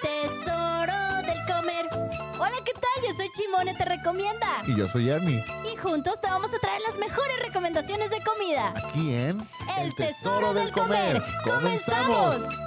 Tesoro del comer. Hola, ¿qué tal? Yo soy Chimone, te recomienda. Y yo soy Ernie. Y juntos te vamos a traer las mejores recomendaciones de comida. Aquí en El tesoro del comer. ¡Comenzamos!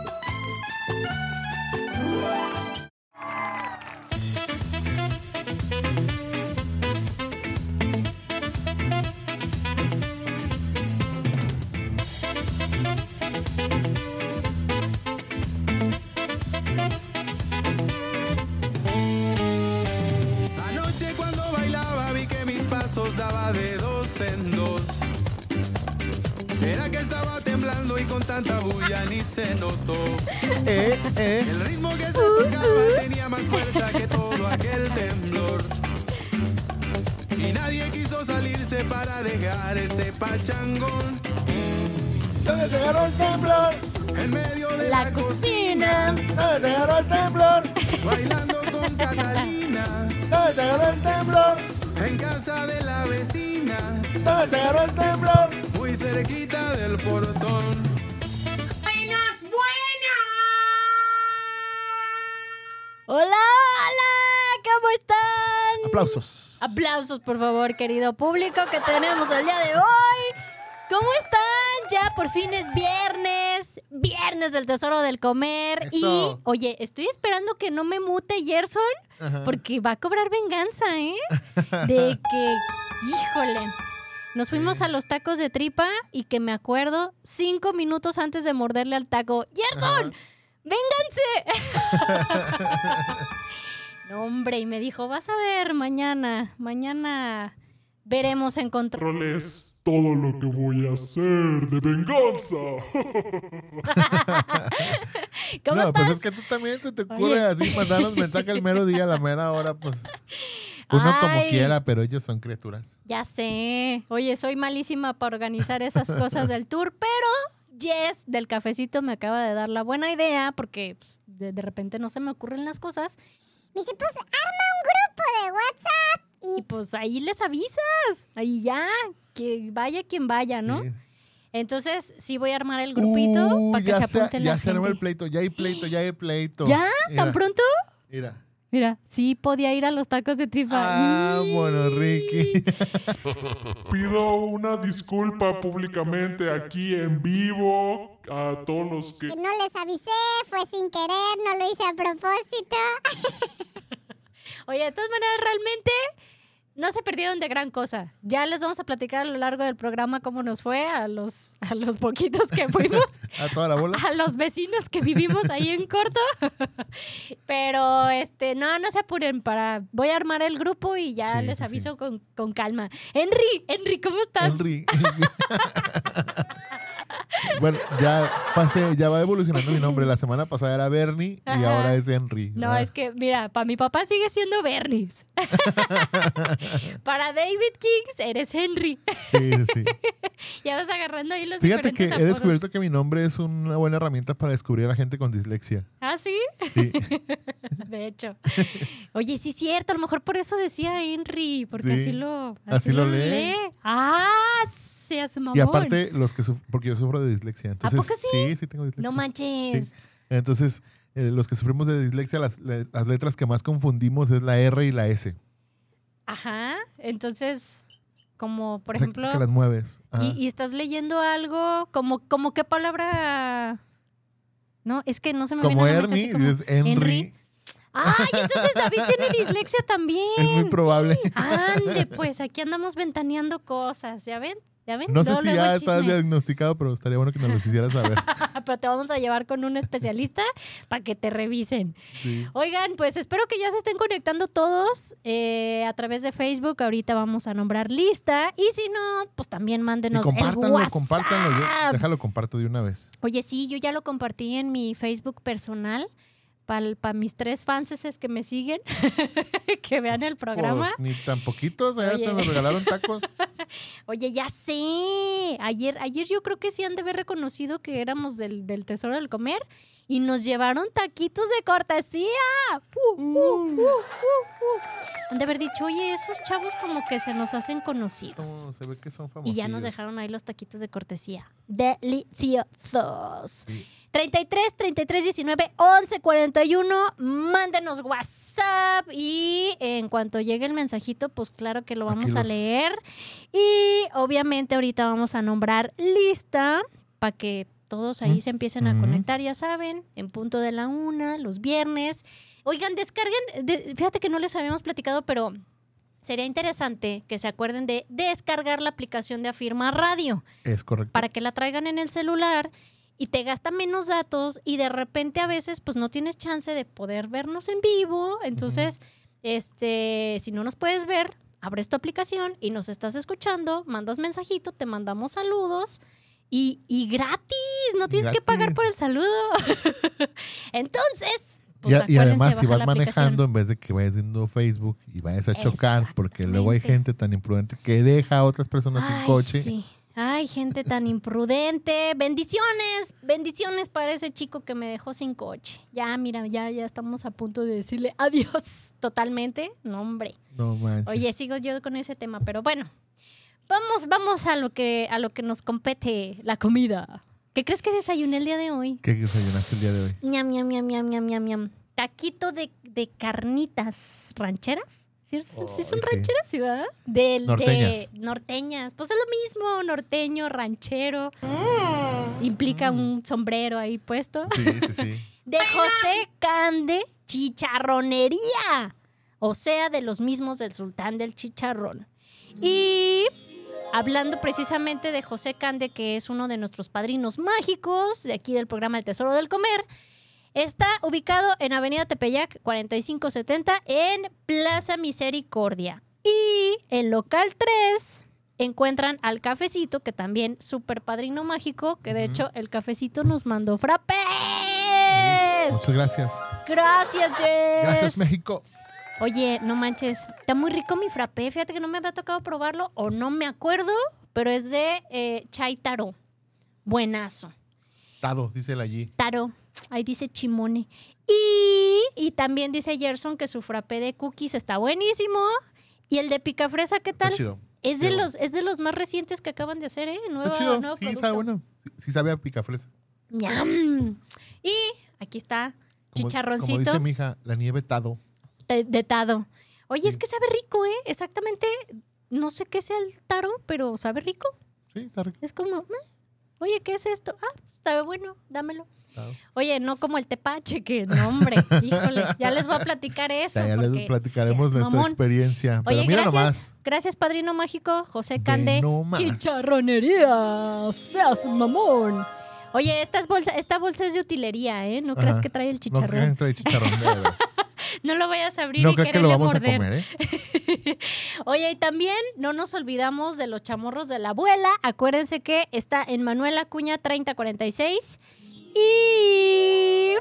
Aplausos, por favor, querido público que tenemos el día de hoy. ¿Cómo están? Ya por fin es viernes, viernes del tesoro del comer. Eso. Y, oye, estoy esperando que no me mute Gerson, Ajá. porque va a cobrar venganza, ¿eh? De que, híjole, nos fuimos Sí. a los tacos de tripa y que me acuerdo cinco minutos antes de morderle al taco. ¡Gerson! ¡Vénganse! hombre, y me dijo, vas a ver mañana, mañana veremos en contra. controles todo lo que voy a hacer de venganza. ¿Cómo no, estás? pues es que tú también se te ocurre Oye. así mandarnos mensaje el mero día, a la mera hora, pues. Uno como Ay. quiera, pero ellos son criaturas. Ya sé. Oye, soy malísima para organizar esas cosas del tour, pero Jess del cafecito me acaba de dar la buena idea porque pues, de, de repente no se me ocurren las cosas. Me dice, pues arma un grupo de WhatsApp Y pues ahí les avisas. Ahí ya, que vaya quien vaya, ¿no? Sí. Entonces sí voy a armar el grupito Uy, para que ya se apunten ya la se armó gente. el pleito, ya hay pleito, ya hay pleito. ¿Ya? Mira, ¿Tan pronto? Mira. Mira, sí podía ir a los tacos de tripa. Ah, bueno, Ricky. Pido una disculpa públicamente aquí en vivo a todos los que que no les avisé, fue sin querer, no lo hice a propósito. Oye, de todas maneras, realmente no se perdieron de gran cosa. Ya les vamos a platicar a lo largo del programa cómo nos fue a los, a los poquitos que fuimos, A toda la bola. a los vecinos que vivimos ahí en corto. Pero este, no, no se apuren para. Voy a armar el grupo y ya Sí, les sí, aviso con, con calma. Henry, Henry, ¿cómo estás? Henry. bueno, ya pasé, ya va evolucionando mi nombre. La semana pasada era Bernie y Ajá. ahora es Henry. No, ¿verdad? es que, mira, para mi papá sigue siendo Bernice. para David Kings eres Henry. Sí, sí. Ya vas agarrando ahí los Fíjate que he descubierto que mi nombre es una buena herramienta para descubrir a la gente con dislexia. ¿Ah, sí? Sí. De hecho. Oye, sí es cierto, a lo mejor por eso decía Henry, porque Sí, así lo así lo lee. Ah, seas mamón. Y aparte, los que porque yo sufro de dislexia. Entonces, poco sí? Sí, sí tengo dislexia. No manches. Sí. Entonces, eh, los que sufrimos de dislexia, las, las letras que más confundimos es la R y la S. Ajá. Entonces, como por O sea, ejemplo, que las mueves. Y, y estás leyendo algo, como, como qué palabra. No, es que no se me como viene a mente así Ernie, como dices Henry. Henry. Ay, entonces David tiene dislexia también. Es muy probable. Ande, pues aquí andamos ventaneando cosas, ¿ya ven? ¿Ya ven? No sé si ya el estás diagnosticado, pero estaría bueno que nos lo hicieras saber. Pero te vamos a llevar con un especialista para que te revisen. Sí. Oigan, pues espero que ya se estén conectando todos eh, a través de Facebook. Ahorita vamos a nombrar lista. Y si no, pues también Y mándenos el compártanlo, WhatsApp. compártanlo. Yo- déjalo, comparto de una vez. Oye, sí, yo ya lo compartí en mi Facebook personal. Para mis tres fanses que me siguen, que vean el programa. Pues, ni tan poquitos, Oye. te nos regalaron tacos. Oye, ya sé. Ayer, ayer yo creo que sí han de haber reconocido que éramos del, del Tesoro del Comer y nos llevaron taquitos de cortesía. Uh, uh, uh. Han de haber dicho, oye, esos chavos como que se nos hacen conocidos. Son- se ve que son famosos. Y ya nos dejaron ahí los taquitos de cortesía. Deliciosos. Sí. 33 33 19 11 41. Mándenos WhatsApp y en cuanto llegue el mensajito, pues claro que lo vamos a leer. Y obviamente ahorita vamos a nombrar lista para que todos ahí Mm. se empiecen a Mm. conectar, ya saben, en punto de la una, los viernes. Oigan, descarguen, de- fíjate que no les habíamos platicado, pero sería interesante que se acuerden de descargar la aplicación de Afirma Radio Es correcto. para que la traigan en el celular y te gasta menos datos y de repente a veces pues no tienes chance de poder vernos en vivo. Entonces, este, si no nos puedes ver, abres tu aplicación y nos estás escuchando, mandas mensajito, te mandamos saludos y, y gratis, no tienes que pagar por el saludo. Entonces, pues y, y además, de si vas manejando, en vez de que vayas viendo Facebook y vayas a chocar, porque luego hay gente tan imprudente que deja a otras personas sin coche. sí. Ay, gente tan imprudente. Bendiciones, bendiciones para ese chico que me dejó sin coche. Ya, mira, ya, ya estamos a punto de decirle adiós totalmente. No, hombre. No manches. Oye, sigo yo con ese tema, pero bueno. Vamos, vamos a lo que, a lo que nos compete, la comida. ¿Qué crees que desayuné el día de hoy? ¿Qué desayunaste el día de hoy? Ñam, ñam, ñam, ñam, ñam, ñam, ñam. Taquito de, de carnitas rancheras. ¿Sí, es- sí son rancheras, sí, verdad? Del- Norteñas. De, norteñas. Pues es lo mismo, norteño, ranchero. Implica un sombrero ahí puesto. Sí, sí, sí. De José Cande Chicharronería. O sea, de los mismos del sultán del chicharrón. Y hablando precisamente de José Cande, que es uno de nuestros padrinos mágicos de aquí del programa El Tesoro del Comer, está ubicado en Avenida Tepeyac 4570 en Plaza Misericordia. Y en local 3 encuentran al cafecito, que también súper padrino mágico, que de hecho el cafecito nos mandó frappés. Muchas gracias. Gracias, Jess. Gracias, México. Oye, no manches, está muy rico mi frappé. Fíjate que no me había tocado probarlo o no me acuerdo, pero es de eh, chai taro. Buenazo. Tado, dice el allí. Taro. Ahí dice chimone. Y, y también dice Gerson que su frappé de cookies está buenísimo. Y el de picafresa, ¿qué Está tal? chido. Es de los, es de los más recientes que acaban de hacer, ¿eh? Nuevo, Está chido. nuevo Sí, producto. sabe bueno. Sí, sí sabe a picafresa. Ñam. Y aquí está Como, chicharroncito. Como dice mi hija, la nieve Tado. de, de tado. Oye, es que sabe rico, ¿eh? Exactamente, no sé qué sea el taro, pero sabe rico. Sí, está rico. Es como, "Meh". oye, ¿qué es esto? Ah, sabe bueno, dámelo. Oye, no como el tepache, que no, hombre, híjole, ya les voy a platicar eso. Ya, les platicaremos nuestra mamón. experiencia. Pero Oye, mira gracias, nomás. gracias, Padrino Mágico, José Cande, nomás. chicharronería, seas mamón. Oye, esta bolsa, esta bolsa es de utilería, ¿eh? No creas Ajá. que trae el No chicharrón. que trae chicharrón. No lo vayas a abrir No y creo que lo quererle vamos a morder. comer, ¿eh? Oye, y también no nos olvidamos de los chamorros de la abuela. Acuérdense que está en Manuel Acuña 3046. Y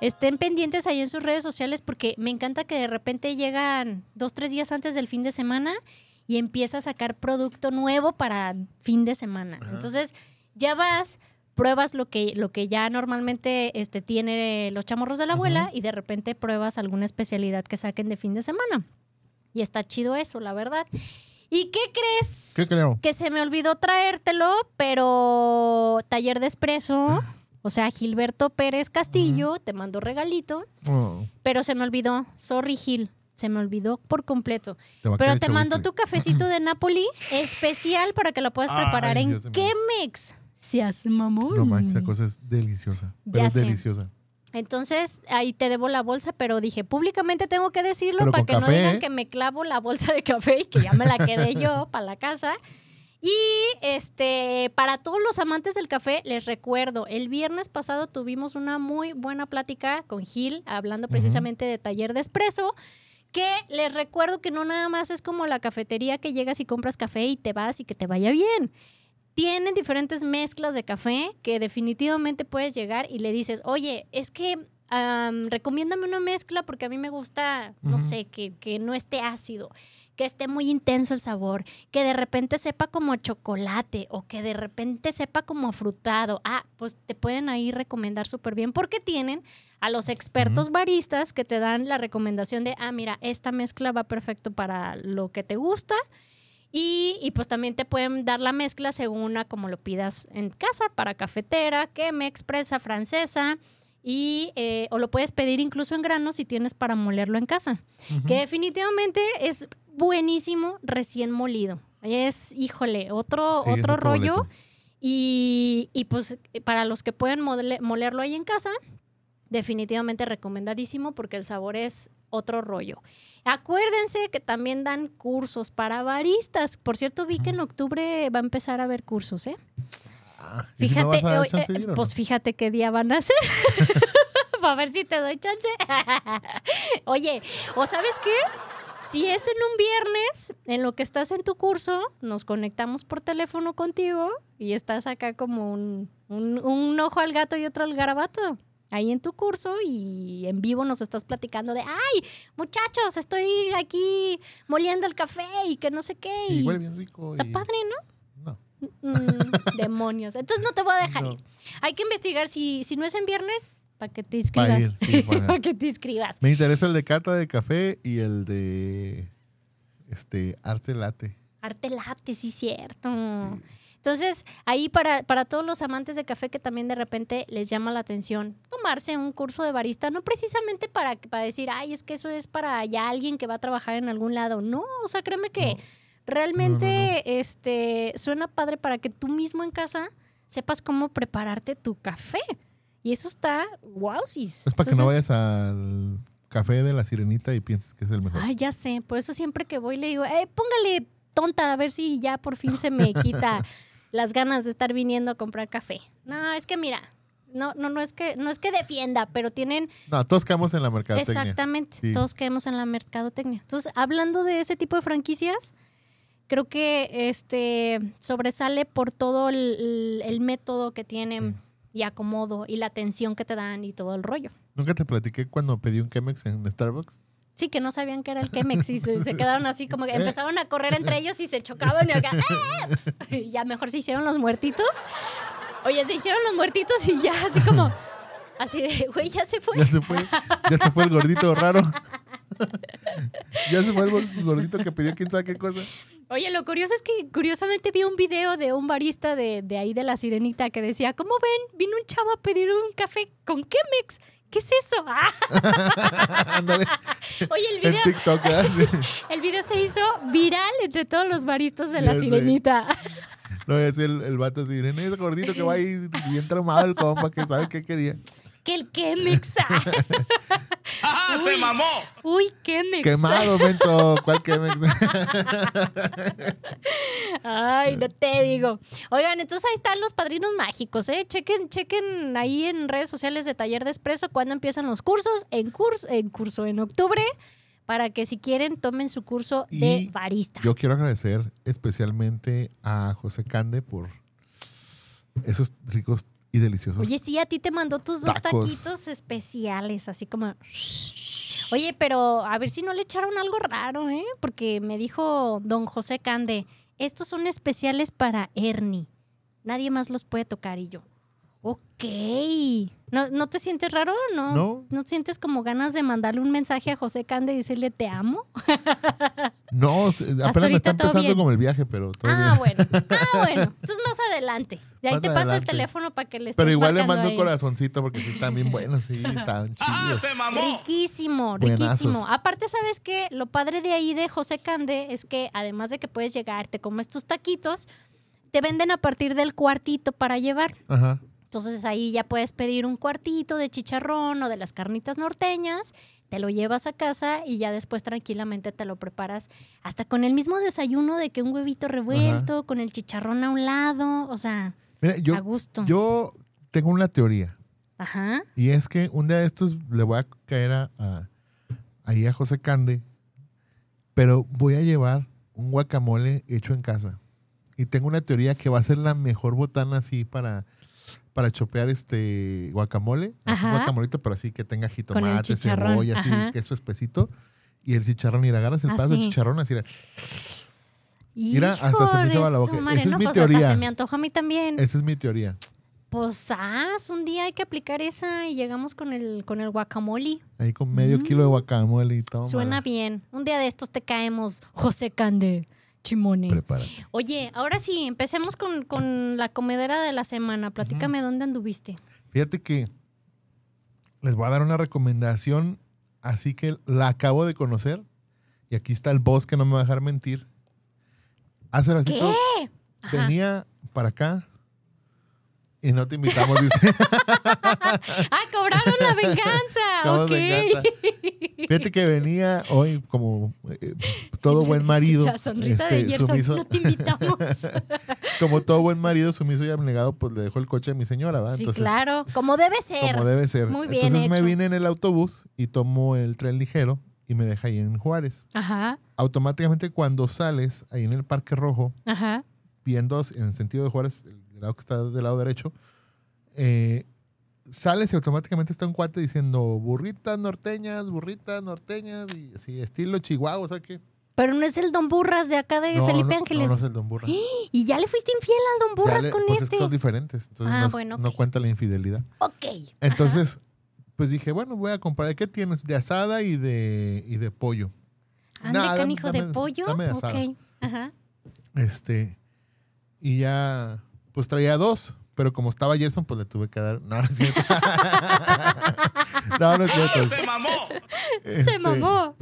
estén pendientes ahí en sus redes sociales porque me encanta que de repente llegan dos, tres días antes del fin de semana y empieza a sacar producto nuevo para fin de semana. Ajá. Entonces, ya vas, pruebas lo que, lo que ya normalmente este, tiene los chamorros de la abuela y de repente pruebas alguna especialidad que saquen de fin de semana. Y está chido eso, la verdad. ¿Y qué crees? ¿Qué creo? Que se me olvidó traértelo, pero taller de espresso, o sea, Gilberto Pérez Castillo, te mandó regalito, Oh, pero se me olvidó. Sorry, Gil. Se me olvidó por completo. te Pero te chahuizle. tu cafecito de Napoli especial para que lo puedas Ay, preparar en. Chemex. Seas mamón. No manches, esa cosa es deliciosa. Pero Ya es sé. deliciosa. Entonces, ahí te debo la bolsa, pero dije, públicamente tengo que decirlo Pero para que no digan ¿eh? que me clavo la bolsa de café y que ya me la quedé yo para la casa. Y este, para todos los amantes del café, les recuerdo, el viernes pasado tuvimos una muy buena plática con Gil, hablando precisamente de taller de espresso. Que les recuerdo que no nada más es como la cafetería que llegas y compras café y te vas y que te vaya bien. Tienen diferentes mezclas de café que definitivamente puedes llegar y le dices, oye, es que am, recomiéndame una mezcla porque a mí me gusta, no sé, que, que no esté ácido, que esté muy intenso el sabor, que de repente sepa como chocolate o que de repente sepa como afrutado. Ah, pues te pueden ahí recomendar súper bien porque tienen a los expertos baristas que te dan la recomendación de, ah, mira, esta mezcla va perfecto para lo que te gusta Y, y, pues también te pueden dar la mezcla según a como lo pidas en casa, para cafetera, queme, expresa, francesa. Y, eh, o lo puedes pedir incluso en grano si tienes para molerlo en casa. Que definitivamente es buenísimo recién molido. Es, híjole, otro, Sí, otro rollo. Y, y, pues para los que pueden mole- molerlo ahí en casa, definitivamente recomendadísimo porque el sabor es otro rollo. Acuérdense que también dan cursos para baristas. Por cierto, vi que en octubre va a empezar a haber cursos, ¿eh? Ah, ¿y si Fíjate, a de eh, ir o no? pues fíjate qué día van a ser. Para ver si te doy chance. Oye, ¿o sabes qué? Si es en un viernes, en lo que estás en tu curso, nos conectamos por teléfono contigo y estás acá como un, un- un ojo al gato y otro al garabato. Ahí en tu curso y en vivo nos estás platicando de, ay, muchachos, estoy aquí moliendo el café y que no sé qué. Y Y huele bien rico. está y- padre, ¿no? No. Mm, demonios. Entonces no te voy a dejar No. ir. Hay que investigar si, si no es en viernes, para que te inscribas. sí, para- que te inscribas. Me interesa el de cata de café y el de este arte late. Arte late, sí, cierto. Entonces, ahí para, para todos los amantes de café que también de repente les llama la atención tomarse un curso de barista, no precisamente para, para decir, ay, es que eso es para ya alguien que va a trabajar en algún lado. No, o sea, créeme que No. realmente este suena padre para que tú mismo en casa sepas cómo prepararte tu café. Y eso está wowsis. Es para que no vayas al café de la sirenita y pienses que es el mejor. Ay, ya sé. Por eso siempre que voy le digo, eh, póngale tonta a ver si ya por fin se me quita las ganas de estar viniendo a comprar café. No, es que mira, no, no, no es que, no es que defienda, pero tienen No, todos quedamos en la mercadotecnia. exactamente, Sí. todos caemos en la mercadotecnia. Entonces, hablando de ese tipo de franquicias, creo que este sobresale por todo el, el- el método que tienen y acomodo y la atención que te dan y todo el rollo. Nunca te platiqué cuando pedí un Chemex en Starbucks. Sí, que no sabían que era el Chemex y se, se quedaron así como que empezaron a correr entre ellos y se chocaban y acá, ¡ah! Y ya mejor se hicieron los muertitos. Oye, se hicieron los muertitos y ya así como, así de, güey, ya se fue. Ya se fue, ya se fue el gordito raro. ya se fue el gordito que pidió quién sabe qué cosa. Oye, lo curioso es que curiosamente vi un video de un barista de, de ahí de la Sirenita que decía, ¿cómo ven? Vino un chavo a pedir un café con Chemex. ¿Qué es eso? Ah, oye, el en video, TikTok. el video se hizo viral entre todos los baristas de la sé. Sirenita. No, es el, el vato así, "Nene, ese gordito que va ahí bien traumado el compa, que sabe qué quería. Que el Chemex. ¡Ah, se mamó! Uy, Chemex. Quemado, menso. ¿Cuál Chemex? Ay, no te digo. Oigan, entonces ahí están los padrinos mágicos, ¿eh? Chequen, chequen ahí en redes sociales de Taller de Espresso cuando empiezan los cursos. En curso, en curso en octubre, para que si quieren tomen su curso de barista. Yo quiero agradecer especialmente a José Cande por esos ricos y deliciosos. Oye, sí, a ti te mandó tus dos taquitos especiales, así como... Oye, pero a ver si no le echaron algo raro, ¿eh? Porque me dijo don José Cande, estos son especiales para Ernie. Nadie más los puede tocar y yo. Ok. ¿No, ¿no te sientes raro? ¿No? No. ¿No sientes como ganas de mandarle un mensaje a José Cande y decirle te amo? No, apenas me está empezando como el viaje, pero todavía. Ah, bueno. Ah, bueno. Entonces más adelante. De ahí Más te paso el teléfono para que le estés Pero igual le mando a un corazoncito porque sí están bien buenos, sí, están ¡Ah, chidos. se mamó! Riquísimo, Buenazos. riquísimo. Aparte, ¿sabes qué? Lo padre de ahí de José Cande es que además de que puedes llegar, te comes tus taquitos, te venden a partir del cuartito para llevar. Ajá. Entonces ahí ya puedes pedir un cuartito de chicharrón o de las carnitas norteñas, te lo llevas a casa y ya después tranquilamente te lo preparas hasta con el mismo desayuno de que un huevito revuelto, con el chicharrón a un lado, o sea, Mira, a gusto. yo tengo una teoría. Ajá. Y es que un día de estos le voy a caer a, a- ahí a José Cande, pero voy a llevar un guacamole hecho en casa. Y tengo una teoría que va a ser la mejor botana así para, para chopear este guacamole. Un guacamolito, pero así que tenga jitomate, cebolla, así, ajá. queso espesito. Y el chicharrón, y le agarras el pedazo de chicharrón así. Mira, hasta se me hizo la boca. madre, Esa es no, mi pues teoría. Hasta se me antoja a mí también. Esa es mi teoría. Pues haz, un día hay que aplicar esa y llegamos con el, con el guacamole. Ahí con medio kilo de guacamole y todo. Mm. Suena bien. Un día de estos te caemos, José Cande. Chimone. Prepárate. Oye, ahora sí, empecemos con, con la comedera de la semana. Platícame dónde anduviste. Fíjate que les voy a dar una recomendación, así que la acabo de conocer. Y aquí está el boss que no me va a dejar mentir. Hace ratito venía para acá y no te invitamos, dice. Ah, cobraron la venganza. Ok. venganza. Fíjate que venía hoy como eh, todo buen marido. La sonrisa de este, Gerson. sumiso. No te invitamos. como todo buen marido sumiso y abnegado, pues le dejó el coche a mi señora, ¿va? sí, Entonces, claro. Como debe ser. Como debe ser. Muy bien Entonces me vine en el autobús y tomo el tren ligero y me deja ahí en Juárez. Ajá, Automáticamente cuando sales ahí en el Parque Rojo, ajá. viendo en el sentido de Juárez, el lado que está del lado derecho, eh, sales y automáticamente está un cuate diciendo burritas norteñas, burritas norteñas y así, estilo Chihuahua, o sea que... Pero no es el Don Burras de acá de No, Felipe no, Ángeles. No, no es el Don Burra. Y ya le fuiste infiel al Don Burras le- con pues es este. que son diferentes, entonces Ah, no, bueno, no cuenta la infidelidad. Ok. Entonces, pues dije, bueno, voy a comprar. ¿Qué tienes? De asada y de, y de pollo. Ande, Nah, dame- canijo de dame- pollo. dame de asada. ok. Ajá. Este. Y ya, pues traía dos. Pero como estaba Gerson, pues le tuve que dar. No, no es cierto. no, no es cierto. Se mamó. Se Este, mamó.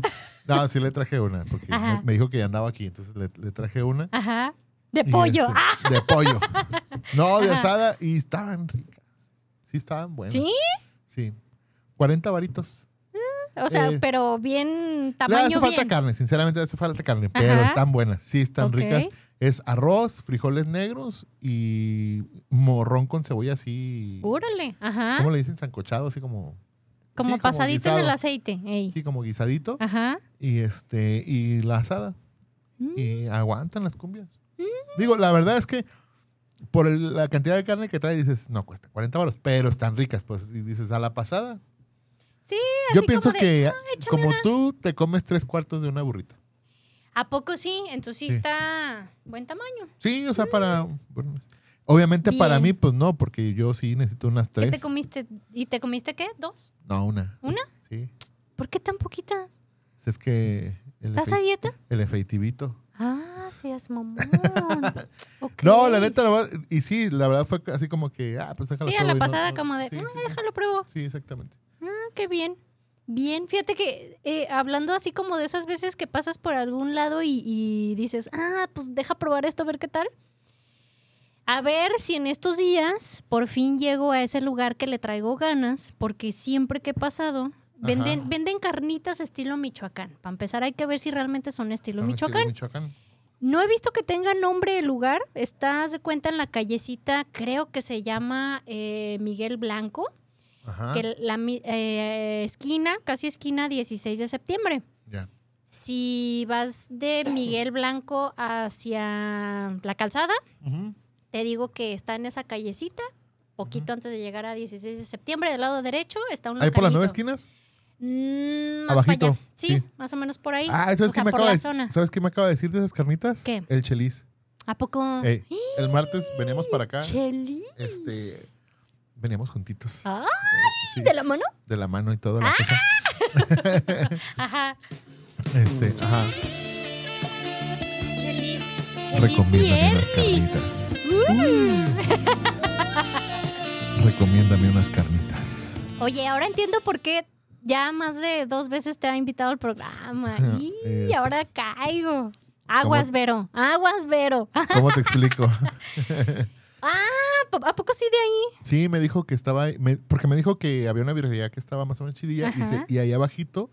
No, sí le traje una. Porque me, me dijo que ya andaba aquí. Entonces le, le traje una. Ajá. De pollo. este, Ah, De pollo. No, de Ajá. asada. Y estaban ricas. Sí, estaban buenas. ¿Sí? Sí. 40 varitos. O sea, Eh, pero bien Le hace tamaño falta bien. carne, sinceramente le hace falta carne, pero Ajá. están buenas, sí están Ok. ricas. Es arroz, frijoles negros y morrón con cebolla así. Órale. Ajá. ¿Cómo le dicen? Sancochado, así como. Como sí, pasadito en el aceite. ey. Sí, como guisadito. Ajá. Y este, y la asada. Mm. Y aguantan las cumbias. Digo, la verdad es que por el- la cantidad de carne que trae, dices, no cuesta 40 baros, pero están ricas, pues. Y dices, a la pasada. Sí, Yo así pienso como de, que "Ah, como una". tú te comes tres cuartos de una burrita. ¿A poco sí? Entonces sí, Sí. está buen tamaño. Sí, o sea, para. bueno, obviamente para mí, pues no, porque yo sí necesito unas ¿Qué tres. te comiste? ¿Y te comiste qué? ¿Dos? No, una. ¿Una? Sí. ¿Por qué tan poquitas? Es que. El, ¿Estás a dieta? el efectivito. Ah, seas mamón. No, la neta, la y sí, la verdad fue así como que, ah, pues déjalo Sí, a la pasada no- como de, sí, "Ah, sí. déjalo pruebo. Sí, exactamente. Ah, qué bien. Bien, fíjate que eh, hablando así como de esas veces que pasas por algún lado y, y dices, ah, pues deja probar esto, a ver qué tal. A ver si en estos días por fin llego a ese lugar que le traigo ganas, porque siempre que he pasado, venden, venden carnitas estilo Michoacán. Para empezar hay que ver si realmente son estilo Son estilo Michoacán. Michoacán. No he visto que tenga nombre el lugar. Estás de cuenta en la callecita, creo que se llama eh, Miguel Blanco Ajá. que la eh, esquina, casi esquina 16 de septiembre. Ya. Si vas de Miguel Blanco hacia la calzada, te digo que está en esa callecita, poquito antes de llegar a 16 de septiembre, del lado derecho está un Ahí por las nueve esquinas. Mm, Abajito. Sí, sí. más o menos por ahí. Ah, o ¿sabes, sea, qué me por acaba la de, zona. ¿sabes qué me acaba de decir de esas carnitas? ¿Qué? El chelis. ¿A poco? Ey, el martes veníamos para acá. Chelis. Este, veníamos juntitos. Ah, Sí, ¿De la mano? de la mano y todo la cosa. Ajá. Este, ajá. Chelis. Chelis Recomiéndame unas carnitas. Uh. Recomiéndame unas carnitas. Oye, ahora entiendo por qué ya más de dos veces te ha invitado al programa. Y Es- ahora caigo. Aguas, ¿Cómo? Vero. Aguas, Vero. ¿Cómo te explico? ¿A poco sí de ahí? Sí, me dijo que estaba, me- porque me dijo que había una birrería que estaba más o menos chidilla. Ajá. Dice, y ahí abajito,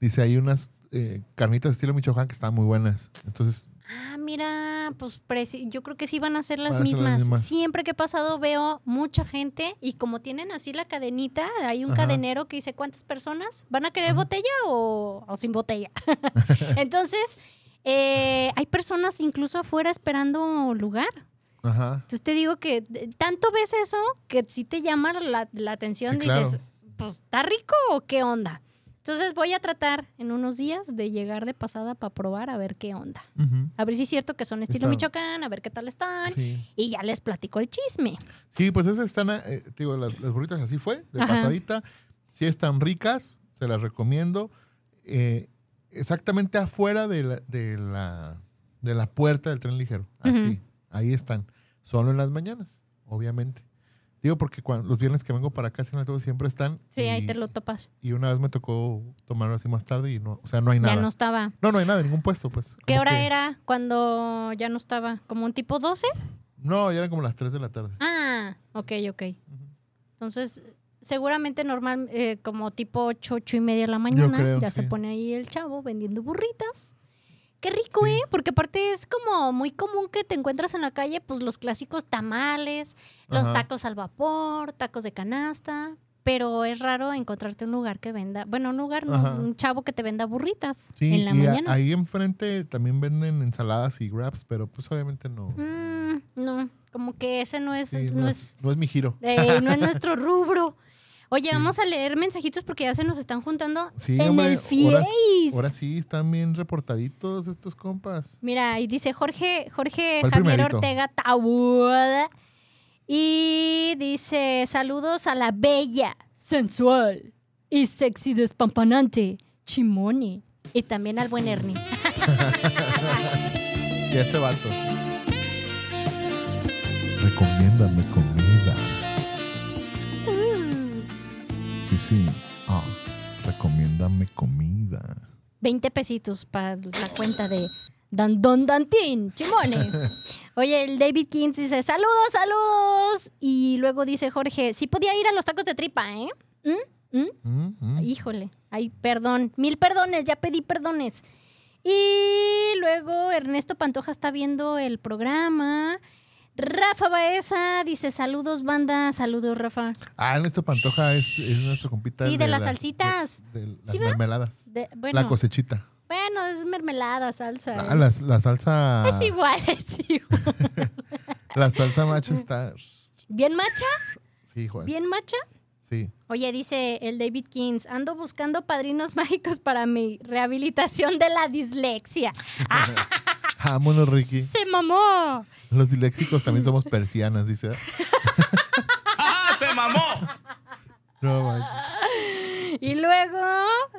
dice, hay unas eh, carnitas estilo Michoacán que están muy buenas. Entonces, Ah, mira, pues yo creo que sí van a ser las, ser mismas. mismas. Siempre que he pasado veo mucha gente y como tienen así la cadenita, hay un Ajá. cadenero que dice cuántas personas van a querer Ajá. botella o, o sin botella. Entonces, eh, hay personas incluso afuera esperando lugar. Ajá. Entonces te digo que eh, tanto ves eso que sí te llama la, la atención. Sí, Dices, claro. pues, ¿está rico o qué onda? Entonces voy a tratar en unos días de llegar de pasada para probar a ver qué onda. A ver si es cierto que son estilo Está- Michoacán, a ver qué tal están. Sí. Y ya les platico el chisme. Sí, pues esas están, eh, digo, las, las burritas así fue, de Ajá. pasadita. Sí están ricas, se las recomiendo. Eh, exactamente afuera de la, de la, de la puerta del tren ligero. Así, ahí están. Solo en las mañanas, obviamente. Digo porque cuando, los viernes que vengo para acá siempre están. Sí, y, ahí te lo topas. Y una vez me tocó tomarlo así más tarde y no, o sea, no hay nada. Ya no estaba. No, no hay nada, ningún puesto, pues. ¿Qué hora que- era cuando ya no estaba? ¿Como un tipo 12? No, ya eran como las 3 de la tarde. Ah, ok, ok. Entonces, seguramente normal, eh, como tipo 8, 8 y media de la mañana, creo, ya se pone ahí el chavo vendiendo burritas. Qué rico, ¿eh? Porque aparte es como muy común que te encuentras en la calle, pues los clásicos tamales, los tacos al vapor, tacos de canasta. Pero es raro encontrarte un lugar que venda, bueno, un lugar, no, Ajá. un chavo que te venda burritas Sí, en la y mañana. ahí enfrente también venden ensaladas y wraps, pero pues obviamente no. Mm, no, como que ese no es, Sí, no es no es mi giro. Eh, no es nuestro rubro. Oye, vamos a leer mensajitos porque ya se nos están juntando Sí, en hombre, el Face. Ahora sí están bien reportaditos estos compas. Mira, ahí dice Jorge, Jorge ¿Cuál Javier primerito? Ortega Tabuada. Y dice, saludos a la bella, sensual y sexy despampanante Chimone. Y también al buen Ernie. Y ese vato. Recomiéndame comida. Sí, sí. Ah, recomiéndame comida. 20 pesitos para la cuenta de Dan Don Dantín, Chimone. Oye, el David Kings dice, saludos, saludos. Y luego dice Jorge, sí podía ir a los tacos de tripa, ¿eh? ¿Mm? Mm, mm. Híjole, ay, perdón, mil perdones, ya pedí perdones. Y luego Ernesto Pantoja está viendo el programa. Rafa Baeza dice, saludos, banda, saludos, Rafa. Ah, nuestro Pantoja es, es nuestro compita. Sí, de las salsitas. De, de las mermeladas. Bueno, La cosechita. bueno, es mermelada, salsa. Ah, las- la, salsa. Es igual, es igual. La salsa macha está. ¿Bien macha? Sí, juez. ¿Bien macha? Sí. Oye, dice el David Kings, ando buscando padrinos mágicos para mi rehabilitación de la dislexia. Vámonos, Ricky. ¡Se mamó! Los disléxicos también somos persianas, dice. ¡Ah, se mamó! No manches. Y luego,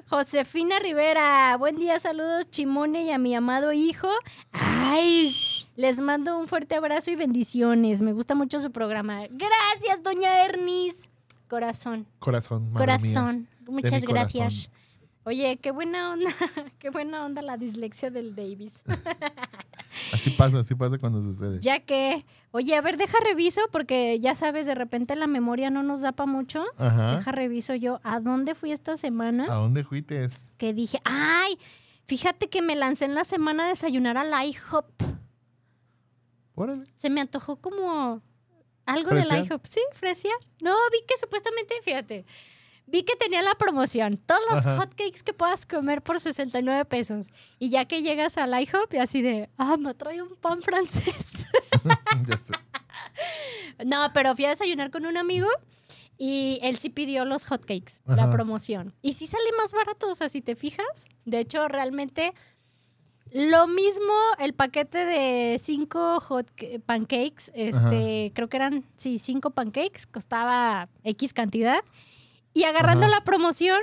Josefina Rivera. Buen día, saludos, Chimone y a mi amado hijo. ¡Ay! Les mando un fuerte abrazo y bendiciones. Me gusta mucho su programa. Gracias, doña Ernis. Corazón. Corazón, madre mía. Corazón. Muchas corazón. Oye, qué buena onda, qué buena onda la dislexia del Davis. Así pasa, así pasa cuando sucede. ya que, oye, a ver, deja reviso porque ya sabes, de repente la memoria no nos da para mucho. Ajá. Deja reviso yo a dónde fui esta semana. ¿A dónde fuites? Que dije, ay, fíjate que me lancé en la semana a desayunar al IHOP. Órale. Se me antojó como algo del IHOP. Sí, fresiar. No, vi que supuestamente, fíjate, vi que tenía la promoción. Todos los Ajá. hotcakes que puedas comer por 69 pesos. Y ya que llegas al IHOP y así de, ah, me trae un pan francés. ya sé. no, pero fui a desayunar con un amigo y él sí pidió los hotcakes, la Ajá. promoción. Y sí sale más barato, o sea, si te fijas. De hecho, realmente lo mismo el paquete de cinco hot pancakes, este, creo que eran, sí, cinco pancakes, costaba X cantidad. Y agarrando Ajá. la promoción,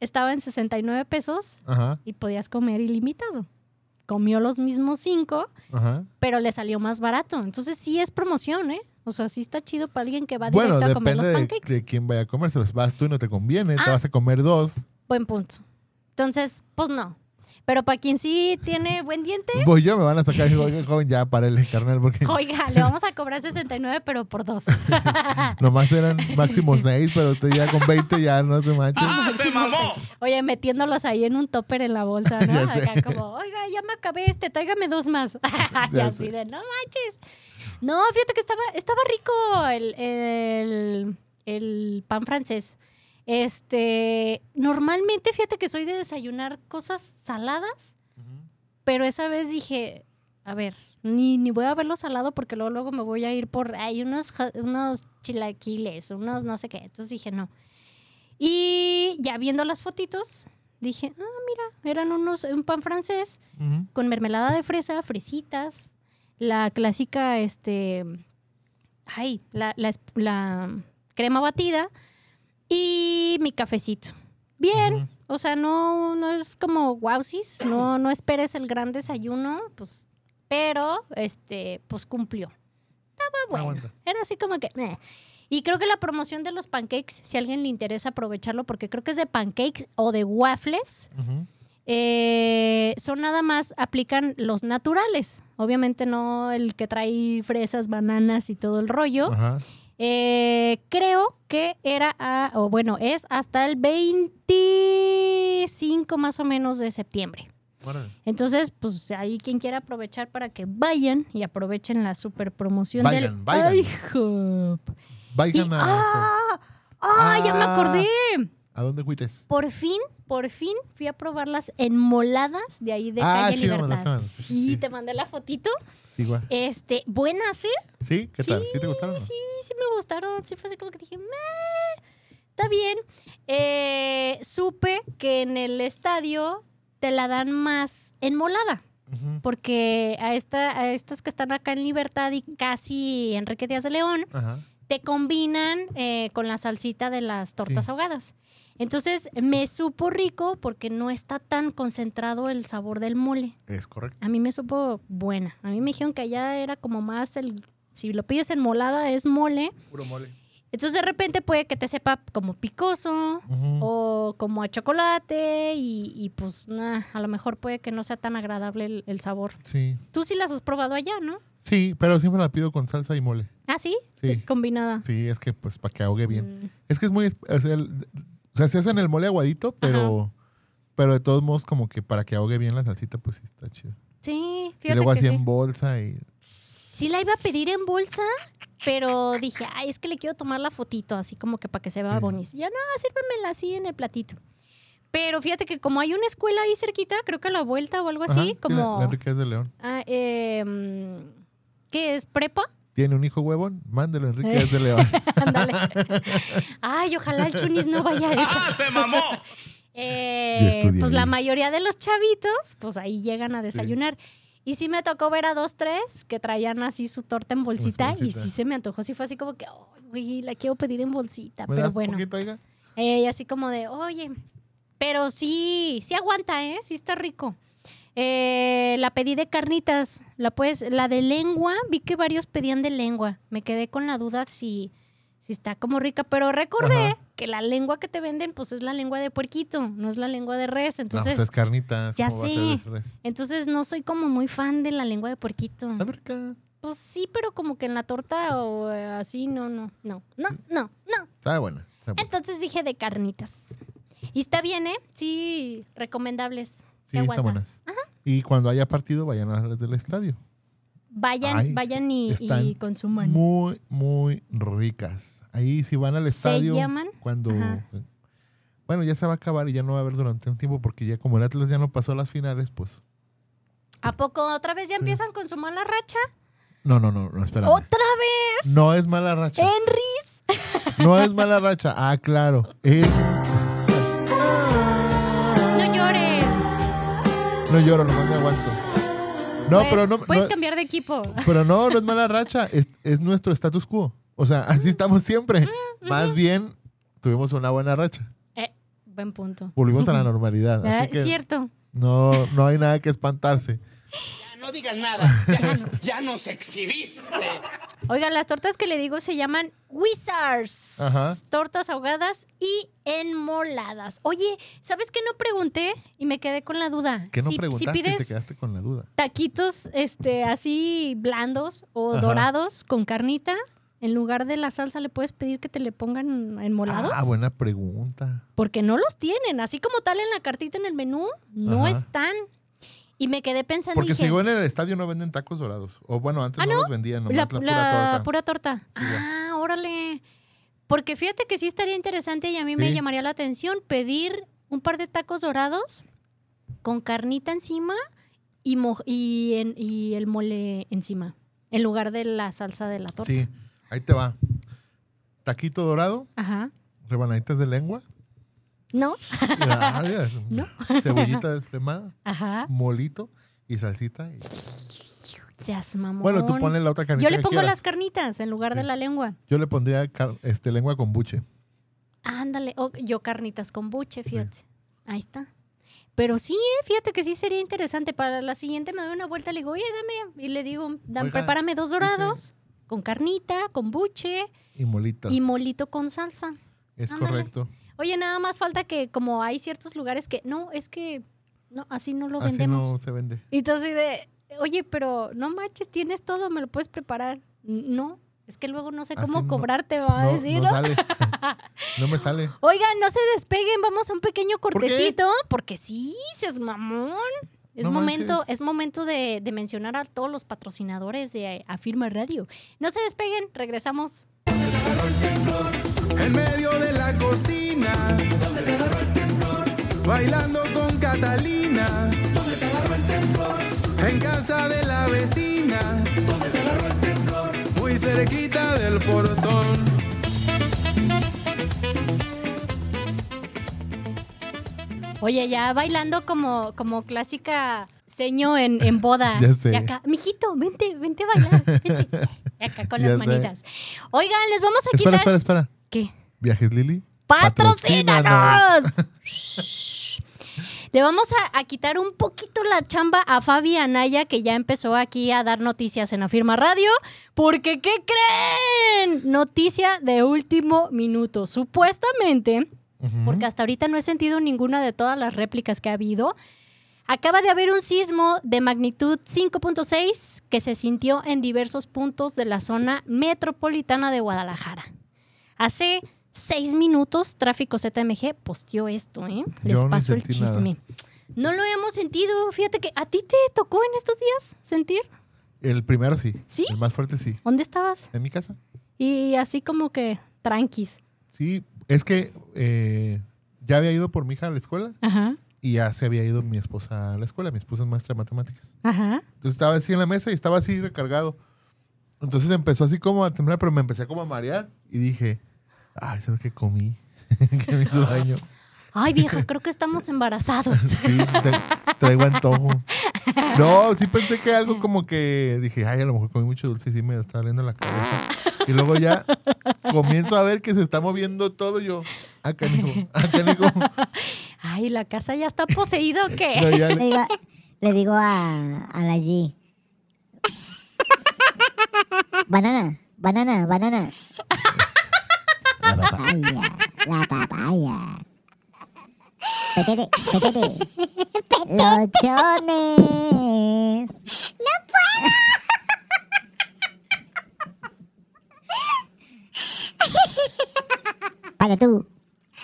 estaba en 69 pesos Ajá, y podías comer ilimitado. Comió los mismos cinco, ajá. pero le salió más barato. Entonces sí es promoción, ¿eh? O sea, sí está chido para alguien que va Bueno, directo a comer los de, pancakes. de quién vaya a comer. Si los vas tú y no te conviene, te Ah. vas a comer dos. Buen punto. Entonces, pues no. Pero para quien sí tiene buen diente, Voy yo, me van a sacar y digo, oiga, joven, ya para el carnal, porque oiga, le vamos a cobrar 69, pero por dos. nomás eran máximo seis, pero usted ya con 20 ya no se manche. ¡Ah, se mamó! Oye, metiéndolos ahí en un topper en la bolsa, ¿no? Ya sé. Acá como, oiga, ya me acabé este, tráigame dos más. y Ya así sé. de, no manches. No, fíjate que estaba, estaba rico el, el, el pan francés. Este, normalmente, fíjate que soy de desayunar cosas saladas, pero esa vez dije, a ver, ni, ni voy a verlo salado porque luego, luego me voy a ir por, hay unos, unos chilaquiles, unos no sé qué. Entonces dije, no. Y ya viendo las fotitos, dije, ah, mira, eran unos, un pan francés con mermelada de fresa, fresitas, la clásica, este, ay, la, la crema batida y mi cafecito. Bien, o sea, no, no es como wowsis, no, no esperes el gran desayuno, pues pero este, pues cumplió. Estaba bueno. Aguanta. Era así como que. Y creo que la promoción de los pancakes, si a alguien le interesa aprovecharlo, porque creo que es de pancakes o de waffles, eh, son nada más, aplican los naturales. Obviamente no el que trae fresas, bananas y todo el rollo. Ajá. Eh, creo que era, a- o bueno, es hasta el 25 más o menos de septiembre. Entonces, pues ahí quien quiera aprovechar para que vayan y aprovechen la super promoción Vayan, del vayan. IHOP. Y- Vayan a, ¡Ah! ¡Ah! Ya me Ah. acordé. ¿A dónde fuites? Por fin, por fin fui a probar las enmoladas de ahí de Ah, Calle sí, Libertad. mandaste, me mandaste, sí, sí. te mandé la fotito. Sí, guay. Este, buenas, ¿eh? ¿Sí? ¿Qué tal? ¿Sí te gustaron? Sí, sí me gustaron. Sí fue así como que dije, "Meh, está bien. Eh, supe que en el estadio te la dan más enmolada. Porque a, esta, a estas que están acá en Libertad y casi Enrique Díaz de León, Ajá. te combinan eh, con la salsita de las tortas Sí. ahogadas. Entonces me supo rico porque no está tan concentrado el sabor del mole. Es correcto. A mí me supo buena. A mí me dijeron que allá era como más el. Si lo pides en molada es mole. Puro mole. Entonces de repente puede que te sepa como picoso o como a chocolate y, y, pues nah, a lo mejor puede que no sea tan agradable el, el sabor. Sí. Tú sí las has probado allá, ¿no? Sí, pero siempre la pido con salsa y mole. Ah, sí. Sí. Combinada. Sí, es que pues para que ahogue bien. Mm. Es que es muy... es- el- o sea, se hace en el mole aguadito, pero... Pero de todos modos, como que para que ahogue bien la salsita, pues sí está chido. Sí, Y fíjate luego que así sí. en bolsa y... Sí la iba a pedir en bolsa, pero dije, ay, es que le quiero tomar la fotito, así como que para que se vea Sí. bonito. Ya no, sírvemela así en el platito. Pero fíjate que como hay una escuela ahí cerquita, creo que a la vuelta o algo Ajá, así, sí, como... la, la Enriquez de León. ah, eh, mm, ¿Qué es? ¿Prepa? ¿Tiene un hijo huevón? Mándelo, Enriquez de León. Ándale. Ay, ojalá el chunis no vaya a esa. ¡Ah, se mamó! Eh, pues la mayoría de los chavitos, pues ahí llegan a desayunar. Y sí me tocó ver a dos, tres que traían así su torta en bolsita, y sí se me antojó. Sí fue así como que, "Ay, güey, la quiero pedir en bolsita. ¿Me Pero das bueno, un poquito, oiga? eh, así como de, oye, pero sí, sí aguanta, ¿eh? Sí está rico. Eh, la pedí de carnitas, la puedes, la de lengua, vi que varios pedían de lengua. Me quedé con la duda si, si está como rica, pero recordé Ajá. que la lengua que te venden, pues es la lengua de puerquito, no es la lengua de res. No, Entonces, pues es carnitas. ya ¿cómo va a sé. entonces no soy como muy fan de la lengua de puerquito. Rica. Pues sí, pero como que en la torta o eh, así, no, no, no, no, no, no. Sabe buena. sabe buena. Entonces dije de carnitas. Y está bien, ¿eh? Sí, recomendables. Se Sí, están buenas. Y cuando haya partido, vayan a las del estadio. Vayan, Ay, vayan y, están y consuman. Muy, muy ricas. Ahí si van al ¿Se estadio, llaman? cuando... Ajá. Bueno, ya se va a acabar y ya no va a haber durante un tiempo porque ya como el Atlas ya no pasó a las finales, pues... ¿A poco otra vez ya empiezan con su mala racha? No, no, no, no, espérame. ¡Otra vez! No es mala racha. ¡Henry! No es mala racha. Ah, claro. Es- No lloro, nomás me aguanto. No, pero no, Puedes no- cambiar de equipo. pero no, no es mala racha. Es, es nuestro status quo. O sea, así estamos siempre. Más bien, tuvimos una buena racha. Eh, buen punto. Volvimos a la normalidad. Ah, Así que Cierto. no, no hay nada que espantarse. No digas nada. Ya, ya nos exhibiste. Oigan, las tortas que le digo se llaman Wizards. Ajá. Tortas ahogadas y enmoladas. Oye, ¿sabes qué no pregunté? Y me quedé con la duda. Que no si, si preguntaste y te pides quedaste con la duda. taquitos este, así blandos o Ajá. dorados con carnita, en lugar de la salsa le puedes pedir que te le pongan enmolados. Ah, buena pregunta. Porque no los tienen. Así como tal en la cartita en el menú, no Ajá. están. Y me quedé pensando Porque y dije, según en el estadio no venden tacos dorados. O bueno, antes Ah, no, ¿no? los vendían, nomás la, la, pura la torta. pura torta. Sí, ah, órale. Porque fíjate que sí estaría interesante y a mí me llamaría la atención pedir un par de tacos dorados con carnita encima y, mo- y, en- y el mole encima, en lugar de la salsa de la torta. Sí, ahí te va. Taquito dorado, Ajá. rebanaditas de lengua. ¿No? Mira, Cebollita descremada, Ajá. molito y salsita. y- Seas mamón. Bueno, tú pones la otra carnita Yo le pongo las carnitas en lugar de la lengua. Yo le pondría este, lengua con buche. Ándale. yo carnitas con buche, fíjate. Ahí está. Pero sí, eh, fíjate que sí sería interesante. Para la siguiente me doy una vuelta, le digo, oye, dame. Y le digo, "Dan- Oiga, prepárame dos dorados, con carnita, con buche Y molito. y molito con salsa. es ándale. correcto. Oye, nada más falta que como hay ciertos lugares que, no, es que no, así no lo Así vendemos. no se vende. Y entonces de, oye, pero no manches, tienes todo, me lo puedes preparar. No, es que luego no sé Así cómo no- cobrarte, va a no, decir, no ¿no? sale. no me sale. Oigan, no se despeguen, vamos a un pequeño qué? cortecito, porque sí, seas mamón. Es No momento, manches. es momento de, de mencionar a todos los patrocinadores de Afirma Radio. No se despeguen, regresamos. En medio de la cocina. Bailando con Catalina. En casa de la vecina. Muy cerquita del portón. Oye, ya bailando como, como clásica seño en, en boda. Ya sé. Y acá, mijito, vente, vente a bailar. Vente. Y acá con Ya las sé. manitas. Oigan, les vamos a Espera, quitar. espera, espera. ¿Qué? Viajes Lili. ¡Patrocínanos! Le vamos a, a quitar un poquito la chamba a Fabi Anaya, que ya empezó aquí a dar noticias en Afirma Radio. Porque, ¿qué creen? Noticia de último minuto. Supuestamente, porque hasta ahorita no he sentido ninguna de todas las réplicas que ha habido. Acaba de haber un sismo de magnitud 5.6 que se sintió en diversos puntos de la zona metropolitana de Guadalajara. Hace seis minutos, Tráfico ZMG posteó esto, ¿eh? Les Yo paso el nada. chisme. No lo hemos sentido. Fíjate que a ti te tocó en estos días sentir. El primero sí. ¿Sí? El más fuerte sí. ¿Dónde estabas? En mi casa. Y así como que tranquis. Sí, es que eh, ya había ido por mi hija a la escuela Ajá, y ya se había ido mi esposa a la escuela. Mi esposa es maestra de matemáticas. ajá. Entonces estaba así en la mesa y estaba así recargado. Entonces empezó así como a temblar, pero me empecé como a marear y dije, ay, ¿sabes qué comí? que me hizo daño. Ay, vieja, creo que estamos embarazados. Sí, te- traigo antojo. No, sí pensé que algo como que dije, ay, a lo mejor comí mucho dulce y sí me está doliendo la cabeza. Y luego ya comienzo a ver que se está moviendo todo y yo, ah, canijo, ah, canijo. Ay, ¿la casa ya está poseída o qué? No, ya Le le- digo, le digo a, a la G. Banana, banana, banana. La papaya, la papaya. Petete, petete. Lochones. Para tú,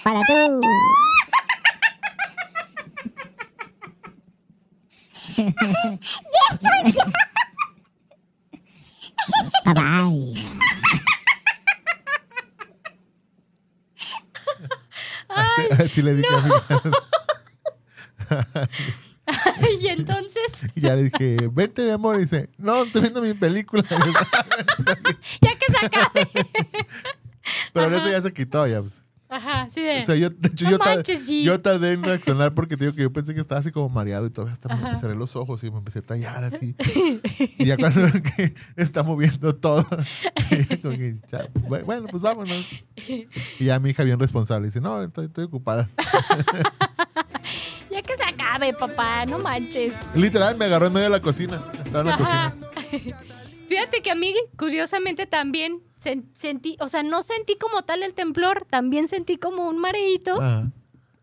para tú. Papaya. así, así le dije a y entonces, Y ya le dije, vente, mi amor. Y dice, no, estoy viendo mi película. ya que se acabe. Pero eso ya se quitó, ya. pues. De. O sea, yo, de hecho, No yo, tar- manches, sí. yo tardé en reaccionar porque te digo que yo pensé que estaba así como mareado y todavía hasta Ajá. me cerré los ojos y me empecé a tallar así. y ya cuando veo que está moviendo todo, que, ya, bueno, pues vámonos. Y ya mi hija bien responsable dice, no, estoy, estoy ocupada. Ya que se acabe, papá, no manches. Literal, me agarró en medio de la cocina. Estaba en la Ajá. cocina. Fíjate que a mí, curiosamente, también sentí, o sea, no sentí como tal el temblor, también sentí como un mareíto. Ajá.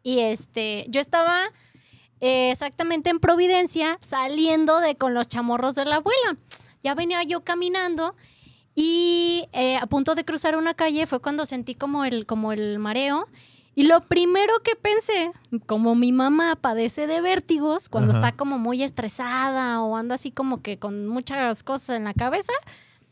Y este, yo estaba eh, exactamente en Providencia saliendo de con los chamorros de la abuela. Ya venía yo caminando y eh, a punto de cruzar una calle fue cuando sentí como el, como el mareo. Y lo primero que pensé, como mi mamá padece de vértigos, cuando Ajá. está como muy estresada o anda así como que con muchas cosas en la cabeza,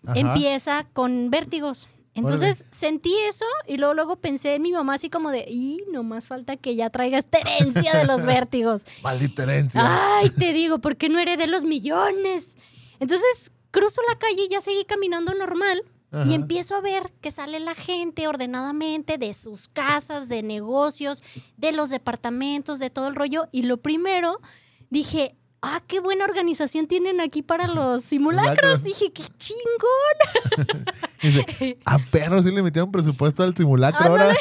Ajá. empieza con vértigos. Entonces sentí eso y luego, luego pensé en mi mamá así como de, y no más falta que ya traiga esta herencia de los vértigos. Maldita herencia. Ay, te digo, ¿por qué no heredé los millones? Entonces cruzo la calle y ya seguí caminando normal. Ajá. Y empiezo a ver que sale la gente ordenadamente de sus casas, de negocios, de los departamentos, de todo el rollo. Y lo primero, dije, ah, qué buena organización tienen aquí para los simulacros. Dije, qué chingón. Dice, a perro sí le metieron presupuesto al simulacro ahora.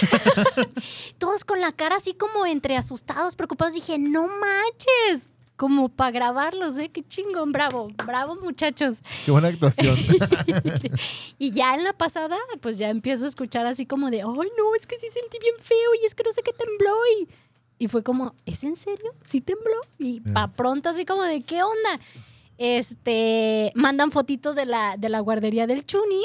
Todos con la cara así como entre asustados, preocupados. Dije, no manches. Como para grabarlos, ¿eh? Qué chingón, bravo, bravo muchachos. Qué buena actuación. Y ya en la pasada, pues ya empiezo a escuchar así como de, ay, no, es que sí sentí bien feo y es que no sé qué tembló. Y, y fue como, ¿es en serio? ¿Sí tembló? Y pa' pronto así como de, ¿qué onda? Este, mandan fotitos de la, de la guardería del Chuni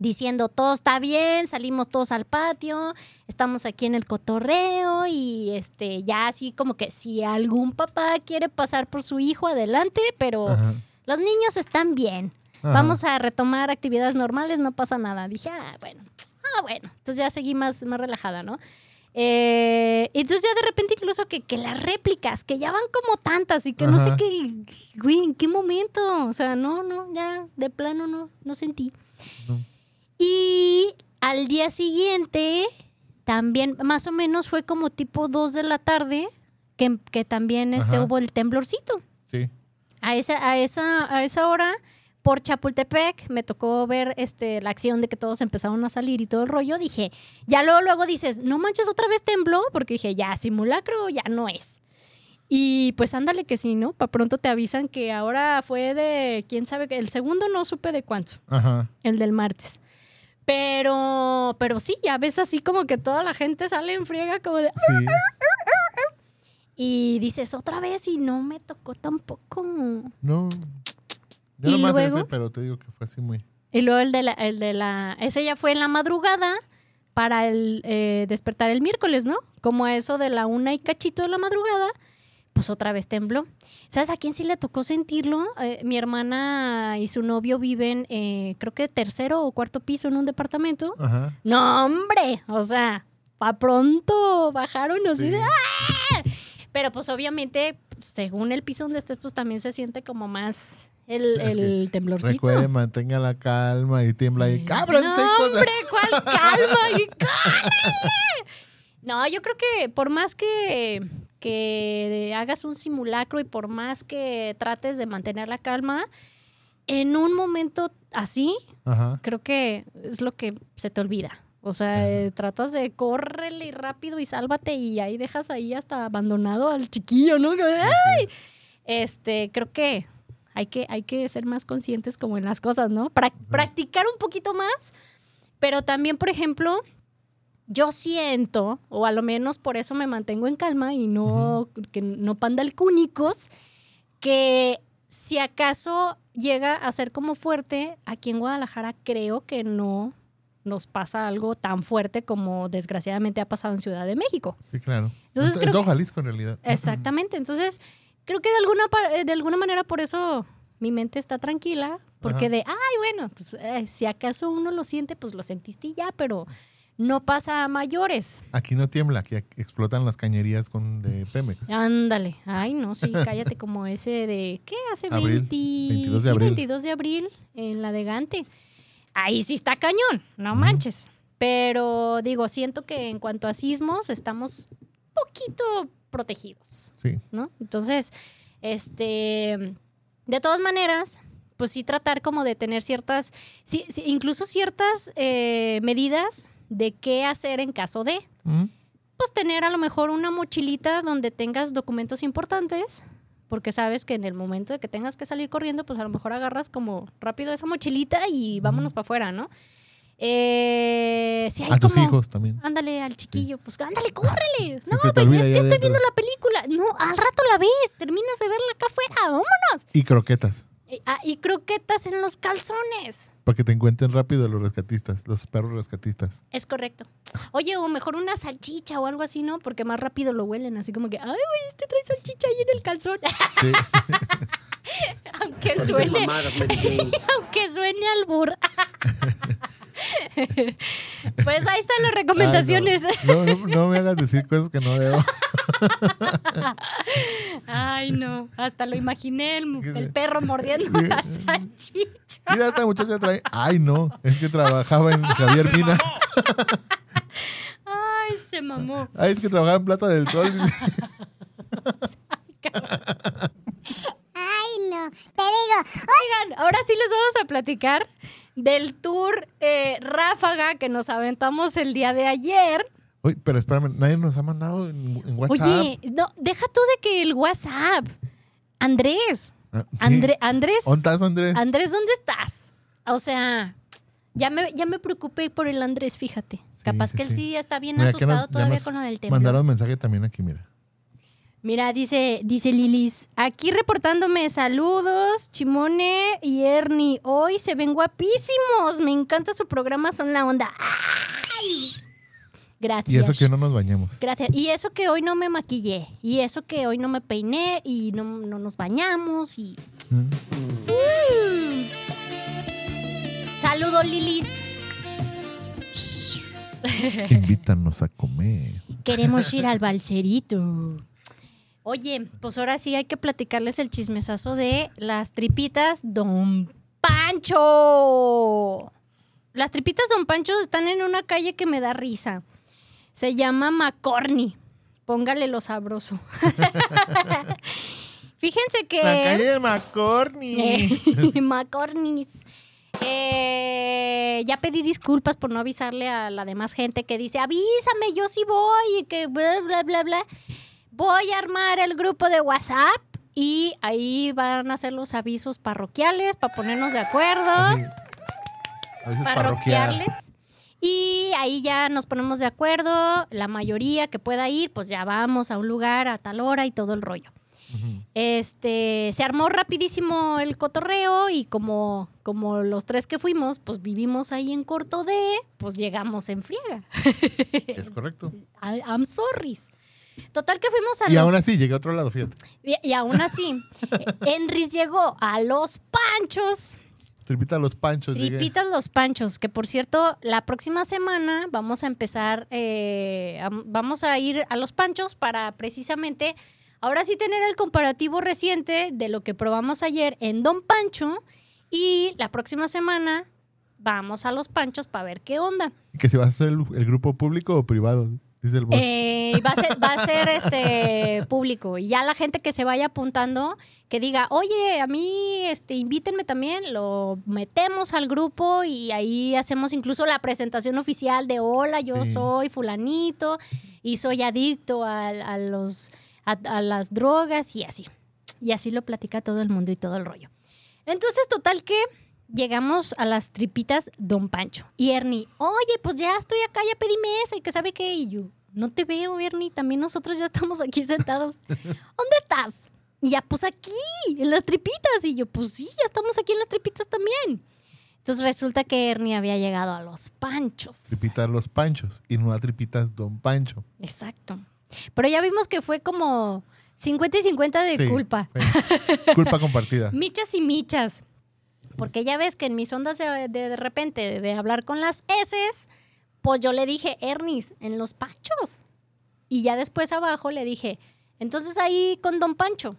diciendo, todo está bien, salimos todos al patio, estamos aquí en el cotorreo y este, ya así como que si algún papá quiere pasar por su hijo, adelante, pero Ajá. los niños están bien. Ajá. Vamos a retomar actividades normales, no pasa nada. Dije, ah, bueno, ah, bueno. Entonces ya seguí más, más relajada, ¿no? Eh, entonces ya de repente incluso que, que las réplicas, que ya van como tantas y que no sé Ajá. qué, güey, ¿en qué momento? O sea, no, no, ya de plano no, no sentí. No. Y al día siguiente, también, más o menos fue como tipo 2 de la tarde, que, que también este, Ajá. hubo el temblorcito. Sí. A esa, a esa, a esa hora, por Chapultepec, me tocó ver este, la acción de que todos empezaron a salir y todo el rollo. Dije, ya luego, luego dices, no manches, otra vez tembló, porque dije, ya, simulacro ya no es. Y pues ándale que sí, ¿no? Para pronto te avisan que ahora fue de, quién sabe, el segundo no supe de cuánto, Ajá. el del martes. Pero, pero sí, ya ves así como que toda la gente sale en friega como de... Sí. Y dices otra vez y no me tocó tampoco. No. Yo ¿Y nomás luego? ese, pero te digo que fue así muy. Y luego el de la, el de la, ese ya fue en la madrugada para el eh, despertar el miércoles, ¿no? Como a eso de la una y cachito de la madrugada, pues otra vez tembló. ¿Sabes a quién sí le tocó sentirlo? Eh, mi hermana y su novio viven, eh, creo que tercero o cuarto piso en un departamento. Ajá. No, hombre, o sea, pa' pronto bajaron así Sí. de ¡ah! Pero pues obviamente, según el piso donde estés, pues también se siente como más el, el temblorcito. Recuerde, mantenga la calma y tiembla y ¡Cábranse, No, hijos de-". hombre, ¿cuál calma? Y. No, yo creo que por más que, que hagas un simulacro y por más que trates de mantener la calma, en un momento así, Ajá. creo que es lo que se te olvida. O sea, eh, tratas de córrele rápido y sálvate y ahí dejas ahí hasta abandonado al chiquillo, ¿no? Este, creo que hay que, hay que ser más conscientes como en las cosas, ¿no? Prac- Practicar un poquito más, pero también, por ejemplo, yo siento, o a lo menos por eso me mantengo en calma y no, que no pandalcúnicos, que si acaso llega a ser como fuerte, aquí en Guadalajara creo que no nos pasa algo tan fuerte como desgraciadamente ha pasado en Ciudad de México. Sí, claro. Entonces en, todo Jalisco, en realidad. Exactamente. Entonces, creo que de alguna, eh, de alguna manera por eso mi mente está tranquila, porque Ajá. de, ay, bueno, pues eh, si acaso uno lo siente, pues lo sentiste y ya, pero no pasa a mayores. Aquí no tiembla, aquí explotan las cañerías con de Pemex. Ándale. Ay, no, sí, cállate como ese de, ¿qué? Hace Abril, 20 22 de sí, abril. 22 de abril en la de Gante. Ahí sí está cañón, no manches. Pero digo, siento que en cuanto a sismos estamos poquito protegidos. Sí. ¿no? Entonces, este, de todas maneras, pues sí tratar como de tener ciertas, sí, sí, incluso ciertas eh, medidas de qué hacer en caso de, Mm. pues tener a lo mejor una mochilita donde tengas documentos importantes, porque sabes que en el momento de que tengas que salir corriendo, pues a lo mejor agarras como rápido esa mochilita y vámonos para afuera, ¿no? Eh, si hay A tus hijos también. Ándale al chiquillo, pues ándale, córrele. No, olvida es que estoy dentro. viendo la película. No, al rato la ves, terminas de verla acá afuera, vámonos. Y croquetas. Eh, ah, y croquetas en los calzones. Para que te encuentren rápido los rescatistas, los perros rescatistas. Es correcto. Oye, o mejor una salchicha o algo así, ¿no? Porque más rápido lo huelen, así como que, ay, güey, este trae salchicha ahí en el calzón. Sí. aunque suene, aunque suene al bur. pues ahí están las recomendaciones. Ay, no. No, no- no me hagas decir cosas que no debo. Ay, no. Hasta lo imaginé, el, perro mordiendo la salchicha. Mira, esta muchacha trae. Ay, no. Es que trabajaba en Javier Mina. Ay, se mamó. Ay, es que trabajaba en Plaza del Sol. Te digo, Oigan, ahora sí les vamos a platicar del tour eh, ráfaga que nos aventamos el día de ayer. Oye, pero espérame, nadie nos ha mandado en, en WhatsApp. Oye, no, deja tú de que el WhatsApp. Andrés, Ah, sí. André- Andrés, ¿Dónde estás, Andrés? Andrés, ¿dónde estás? O sea, ya me, ya me preocupé por el Andrés, fíjate. Sí, Capaz sí, que él sí. sí está bien Mira, asustado nos- todavía con lo del temblor. Mandaron mensaje también aquí, mira. Mira, dice, dice Lilis, aquí reportándome saludos, Chimone y Ernie. Hoy se ven guapísimos. Me encanta su programa, son la onda. ¡Ay! Gracias. Y eso que no nos bañamos. Gracias. Y eso que hoy no me maquillé. Y eso que hoy no me peiné y no, no nos bañamos. Y. Mm. Mm. Saludos, Lilis. Invítanos a comer. Queremos ir al balserito. Oye, pues ahora sí hay que platicarles el chismesazo de las tripitas Don Pancho. Las tripitas Don Pancho están en una calle que me da risa. Se llama Macorni. Póngale lo sabroso. Fíjense que... de McCorney. Eh, Macornis. Eh, ya pedí disculpas por no avisarle a la demás gente que dice, avísame, yo sí voy y que bla, bla, bla, bla. Voy a armar el grupo de WhatsApp y ahí van a ser los avisos parroquiales para ponernos de acuerdo. Así. Parroquial. Parroquiales. Y ahí ya nos ponemos de acuerdo, la mayoría que pueda ir, pues ya vamos a un lugar a tal hora y todo el rollo. Este, se armó rapidísimo el cotorreo y como, como los tres que fuimos, pues vivimos ahí en corto de, pues llegamos en friega. Es correcto. I- I'm sorry. Total que fuimos a Y los... aún así, llegué a otro lado, fíjate. y, y aún así, Enris llegó a los panchos. Tripita a los panchos. llegué. Tripitas los panchos, que por cierto, la próxima semana vamos a empezar, eh, a- vamos a ir a los panchos para precisamente, ahora sí tener el comparativo reciente de lo que probamos ayer en Don Pancho y la próxima semana vamos a los panchos para ver qué onda. Que si vas a hacer el, el grupo público o privado, dice el. Eh, va a ser, va a ser este público. Y ya la gente que se vaya apuntando, que diga, oye, a mí este, invítenme también, lo metemos al grupo y ahí hacemos incluso la presentación oficial de hola, yo Sí. soy fulanito y soy adicto a, a los, a, a las drogas y así. Y así lo platica todo el mundo y todo el rollo. Entonces, total que llegamos a las tripitas Don Pancho. Y Ernie, oye, pues ya estoy acá, ya pedí mesa y que sabe qué. Y yo, no te veo, Ernie, también nosotros ya estamos aquí sentados. ¿Dónde estás? Y ya, pues aquí, en las tripitas. Y yo, pues sí, ya estamos aquí en las tripitas también. Entonces resulta que Ernie había llegado a los panchos. Tripita a los panchos y no a tripitas Don Pancho. Exacto. Pero ya vimos que fue como 50 y 50 de Sí, culpa. Culpa compartida. Michas y michas. Porque ya ves que en mis ondas de, de, de repente de hablar con las S, pues yo le dije, Ernis, en los panchos. Y ya después abajo le dije, entonces ahí con Don Pancho.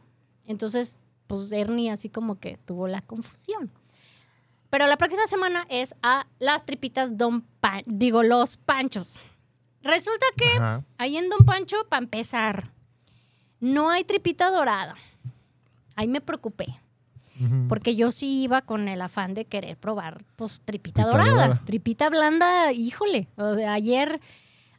Entonces, pues Ernie así como que tuvo la confusión. Pero la próxima semana es a las tripitas Don Pan, digo, los panchos. Resulta que Ajá. ahí en Don Pancho, para empezar, no hay tripita dorada. Ahí me preocupé. Porque yo sí iba con el afán de querer probar, pues, tripita dorada. dorada. Tripita blanda, híjole. o sea, ayer,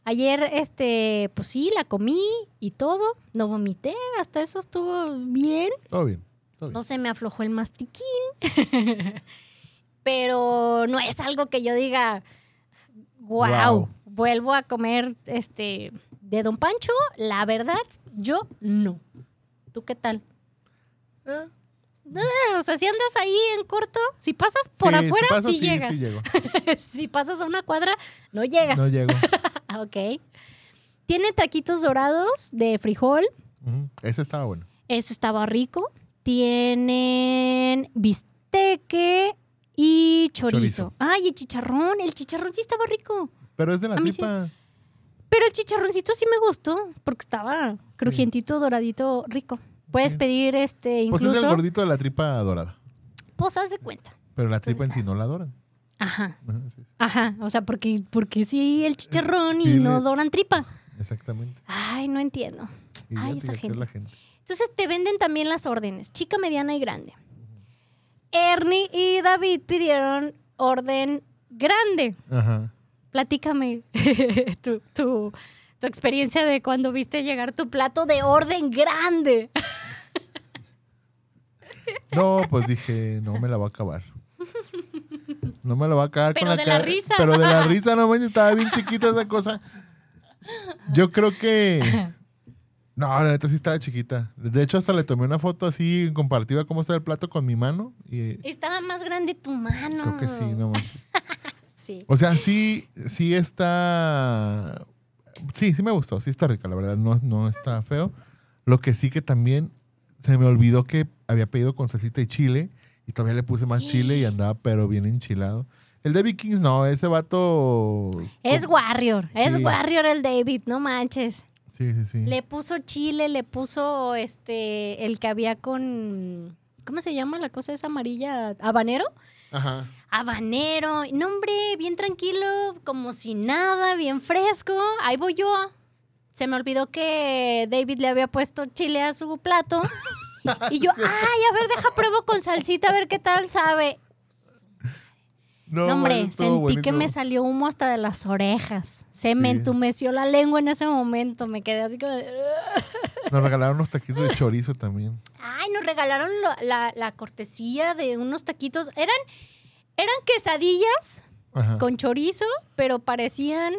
ayer, este, pues sí, la comí y todo. No vomité, hasta eso estuvo bien. Todo bien. todo bien. No se me aflojó el mastiquín. Pero no es algo que yo diga, wow, vuelvo a comer este de Don Pancho. La verdad, yo no. ¿Tú qué tal? Eh, o sea, si andas ahí en corto, si pasas por sí, si afuera, paso, sí, sí, llegas. si pasas a una cuadra, no llegas. No llego. Ok. Tiene taquitos dorados de frijol. Ese estaba bueno. Ese estaba rico. Tienen bistec y chorizo. Chorizo. Ay, el chicharrón. El chicharrón sí estaba rico. Pero es de la A mí sí. tripa. Pero el chicharroncito sí me gustó porque estaba crujientito, doradito, rico. Puedes pedir este Pues es el incluso. gordito de la tripa dorada. Pues haz de cuenta. Pero la tripa en sí no la doran. Ajá. Ajá, sí, sí. Ajá. O sea, porque, porque sí el chicharrón Sí, y no le- doran tripa. Exactamente. Ay, no entiendo. Y Ay, esa la gente. Entonces te venden también las órdenes, chica, mediana y grande. Ernie y David pidieron orden grande. Ajá. Platícame tu, tu- tu experiencia de cuando viste llegar tu plato de orden grande. No, pues dije, no me la va a acabar. No me la va a acabar Pero con la de la risa. Pero de la risa, no manches, estaba bien chiquita esa cosa. Yo creo que. No, la neta sí estaba chiquita. De hecho, hasta le tomé una foto así en comparativa cómo está el plato con mi mano. Y Estaba más grande tu mano. creo que sí, no manches. Sí. O sea, sí, sí está. Sí, sí me gustó. Sí está rica, la verdad. No, no está feo. Lo que sí que también se me olvidó que había pedido con salsita y chile. Y todavía le puse más chile y andaba, pero bien enchilado. El de Vikings no, ese vato. Es Warrior, es. Warrior el David, no manches. Sí, sí, sí. Le puso chile, le puso este el que había con ¿cómo se llama la cosa esa amarilla? ¿Habanero? Ajá. Habanero. No, hombre, bien tranquilo, como si nada, bien fresco. Ahí voy yo. Se me olvidó que David le había puesto chile a su plato. Y yo, ay, a ver, deja pruebo con salsita a ver qué tal sabe. No, hombre, manches, sentí que me salió humo hasta de las orejas. Se me entumeció la lengua en ese momento. Me quedé así como de... Nos regalaron unos taquitos de chorizo también. Ay, nos regalaron lo- la, la cortesía de unos taquitos. Eran, eran quesadillas Ajá. con chorizo, pero parecían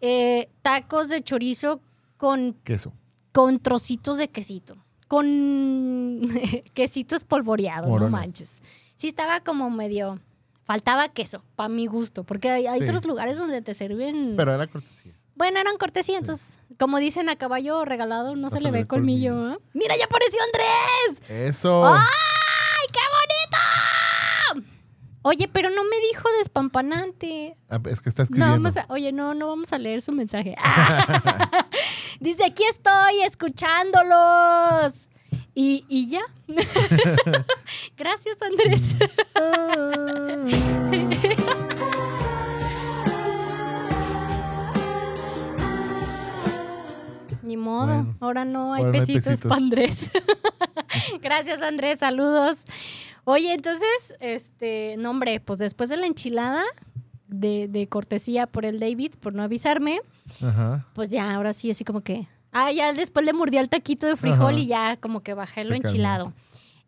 eh, tacos de chorizo con, queso. con trocitos de quesito. Con quesito espolvoreado, Morones. no manches. Sí estaba como medio... Faltaba queso, para mi gusto, porque hay, hay Sí. otros lugares donde te sirven... Pero era cortesía. Bueno, eran cortesía, entonces, como dicen a caballo regalado, no, se le ve colmillo. colmillo. ¿eh? ¡Mira, ya apareció Andrés! Eso. ¡Ay, qué bonito! Oye, pero no me dijo despampanante. Ah, Es que está No, escribiendo. vamos a, oye, no, no vamos a leer su mensaje. Dice, aquí estoy escuchándolos. Y, y ya. Gracias, Andrés. Ni modo, Bueno, ahora no hay ahora no hay pesitos pesitos. para Andrés. Gracias, Andrés, saludos. Oye, entonces, este, no, hombre, pues después de la enchilada de, de cortesía por el David, por no avisarme, Ajá. pues ya, ahora sí, así como que. Ah, ya después le mordí al taquito de frijol Ajá. y ya como que bajé lo enchilado.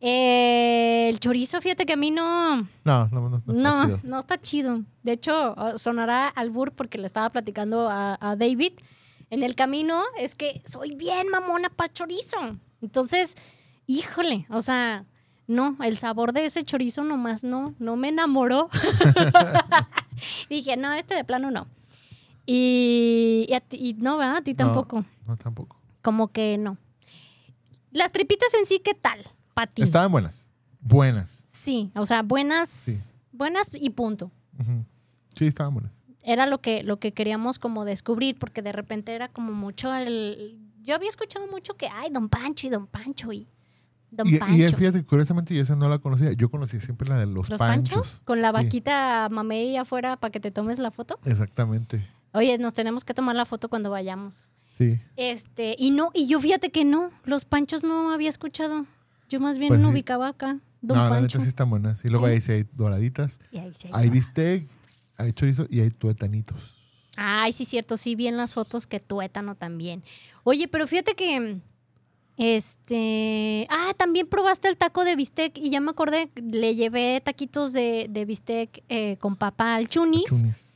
Eh, el chorizo, fíjate que a mí no. No, no, no, no está No, chido. no está chido. De hecho, sonará al bur porque le estaba platicando a, a David en el camino. Es que soy bien mamona para chorizo. Entonces, híjole, o sea, no, el sabor de ese chorizo nomás no, no me enamoró. Dije, no, este de plano no. Y, y, a ti- y no, ¿verdad? A ti No. tampoco. No, tampoco. Como que no. Las tripitas en sí, ¿qué tal? Para ti. Estaban buenas. Buenas. Sí, o sea, buenas, Sí. buenas y punto. Sí, estaban buenas. era lo que, lo que queríamos como descubrir, porque de repente era como mucho el... Yo había escuchado mucho que, ay, Don Pancho y Don Pancho y Don Y, Pancho. y fíjate, curiosamente yo esa no la conocía. Yo conocí siempre la de los, ¿Los panchos. panchos? Con la Sí, vaquita mamey afuera para que te tomes la foto. Exactamente. Oye, nos tenemos que tomar la foto cuando vayamos. Sí. Este, y no, y yo fíjate que no, los panchos no había escuchado. Yo más bien Pues no sí. ubicaba acá. Don no, la Pancho. neta sí están buenas. Y luego Sí. ahí sí hay doraditas. Y ahí sí Hay más. bistec, hay chorizo y hay tuetanitos. Ay, sí, cierto, sí, vi en las fotos que tuétano también. Oye, pero fíjate que. Este. Ah, también probaste el taco de bistec y ya me acordé, le llevé taquitos de, de bistec eh, con papa al chunis. Chunis.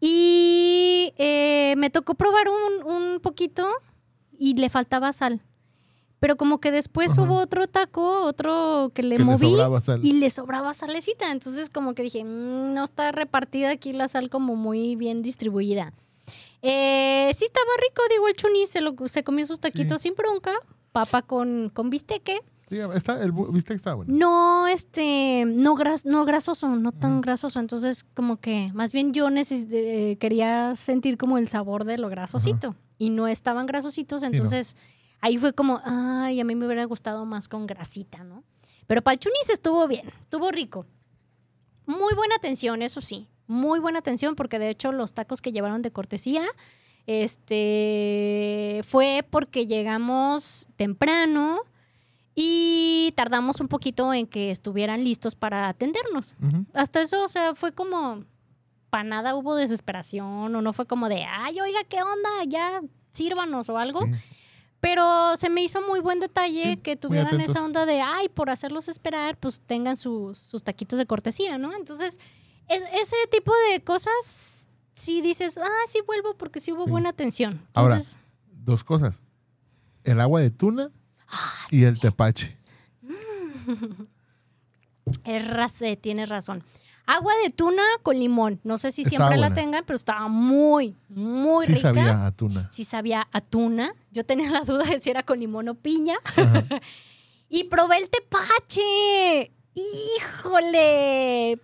Y eh, me tocó probar un, un poquito y le faltaba sal. Pero como que después Ajá. hubo otro taco, otro que le Que moví y le sobraba salecita. Entonces como que dije, "Mm, no está repartida aquí la sal como muy bien distribuida. Eh, sí estaba rico, digo, el chunis se, lo, se comió sus taquitos sin bronca. Papa con, con bisteque. Sí, está, el bu- bistec está bueno. No, este, no, gras, no grasoso, no tan grasoso. Entonces, como que más bien yo eh, quería sentir como el sabor de lo grasosito. Y no estaban grasositos, no. entonces ahí fue como, ay, a mí me hubiera gustado más con grasita, ¿no? Pero para el chunis estuvo bien, estuvo rico. Muy buena atención, eso sí. Muy buena atención, porque de hecho los tacos que llevaron de cortesía, este, fue porque llegamos temprano Y tardamos un poquito en que estuvieran listos para atendernos. Hasta eso, o sea, fue como, para nada hubo desesperación o no fue como de, ay, oiga, ¿qué onda? Ya sírvanos o algo. Sí. Pero se me hizo muy buen detalle Sí, que tuvieran esa onda de, ay, por hacerlos esperar, pues tengan sus- sus taquitos de cortesía, ¿no? Entonces, es- ese tipo de cosas, sí dices, ah, sí vuelvo porque sí hubo Sí. buena atención. Ahora, Dos cosas. El agua de tuna Ah, y el tepache. es raz- eh, tienes razón. Agua de tuna con limón. No sé si Estaba siempre la tengan, pero estaba muy, muy Sí rica. sabía a tuna. Sí sabía a tuna. Yo tenía la duda de si era con limón o piña. Y probé el tepache. ¡Híjole!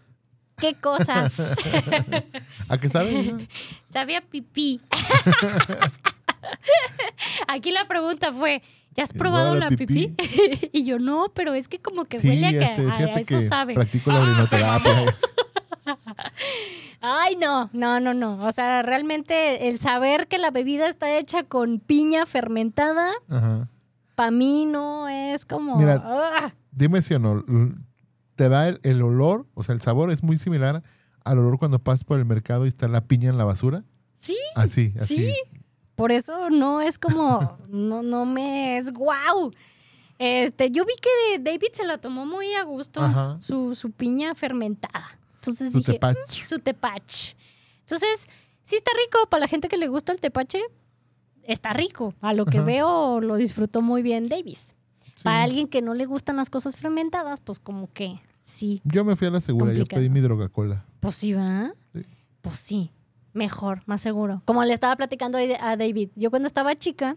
¡Qué cosas! ¿A qué sabe? Sabía pipí. Aquí la pregunta fue, ¿ya has probado ¿Huele la pipí? pipí? y yo, no, pero es que como que Sí, huele a que este, a- eso que sabe. practico la orinoterapia. eso. Ay, no, no, no, no. O sea, realmente el saber que la bebida está hecha con piña fermentada, para mí no es como... Mira, ¡ah! Dime si o no. Te da el, el olor, o sea, el sabor es muy similar al olor cuando pasas por el mercado y está la piña en la basura. Sí, Así, así. Sí. Por eso no es como, no, no me es guau. Este, yo vi que David se la tomó muy a gusto, Ajá. su, su piña fermentada. Entonces Su dije. "Mm, su tepache. Entonces, sí está rico para la gente que le gusta el tepache. Está rico. A lo que Ajá. veo lo disfrutó muy bien Davis. Sí. Para alguien que no le gustan las cosas fermentadas, pues como que sí. Yo me fui a la segura, yo pedí mi droga cola. Pues sí, ¿va? Sí. Pues sí, mejor, más seguro. Como le estaba platicando a David, yo cuando estaba chica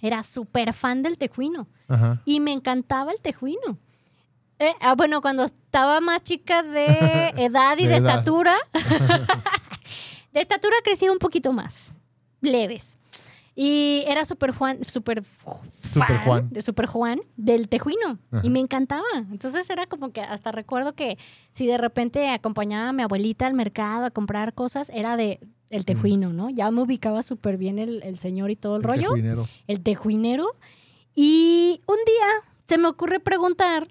era súper fan del tejuino Ajá. y me encantaba el tejuino. Eh, ah, bueno, cuando estaba más chica de edad y de, De edad. estatura, de estatura crecía un poquito más, leves. Y era súper Juan, súper Super fan Juan. de Super Juan del tejuino. Ajá. Y me encantaba. Entonces era como que hasta recuerdo que si de repente acompañaba a mi abuelita al mercado a comprar cosas, era de el tejuino, ¿no? Ya me ubicaba súper bien el, el señor y todo el, El rollo tejuinero. el tejuinero. Y un día se me ocurre preguntar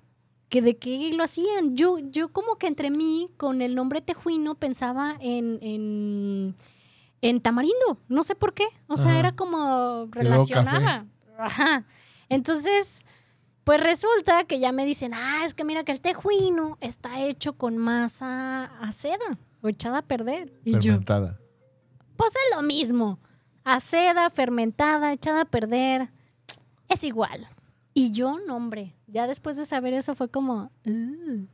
que de qué lo hacían. Yo, yo como que entre mí, con el nombre tejuino, pensaba en, en, en tamarindo. No sé por qué. O sea, Ajá. era como relacionaba. Ajá. Entonces, pues resulta que ya me dicen, ah, es que mira que el tejuino está hecho con masa a seda o echada a perder. Y yo, Fermentada. pues es lo mismo. A seda, fermentada, echada a perder. Es igual. Y yo, no, hombre. Ya después de saber eso fue como. "Uh,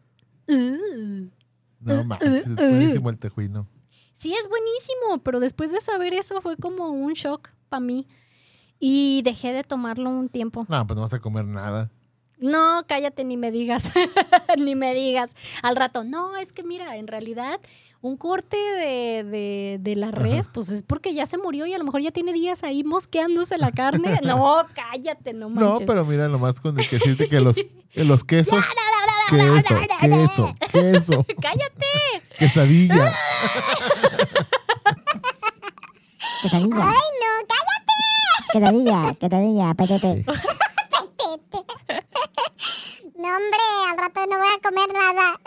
uh". No manches, es buenísimo el tejuino. Sí, es buenísimo, pero después de saber eso fue como un shock para mí. Y dejé de tomarlo un tiempo. No, pues no vas a comer nada. No, cállate, ni me digas. ni me digas. Al rato, no, es que mira, en realidad, un corte de, de- de la res, pues es porque ya se murió y a lo mejor ya tiene días ahí mosqueándose la carne. No, cállate, no No, manches. pero mira, nomás con el que decirte que los, que los quesos. Queso, queso, queso, cállate. quesadilla. Quesadilla. Ay, no, cállate. Quesadilla, quesadilla, petete. No, hombre, al rato no voy a comer nada.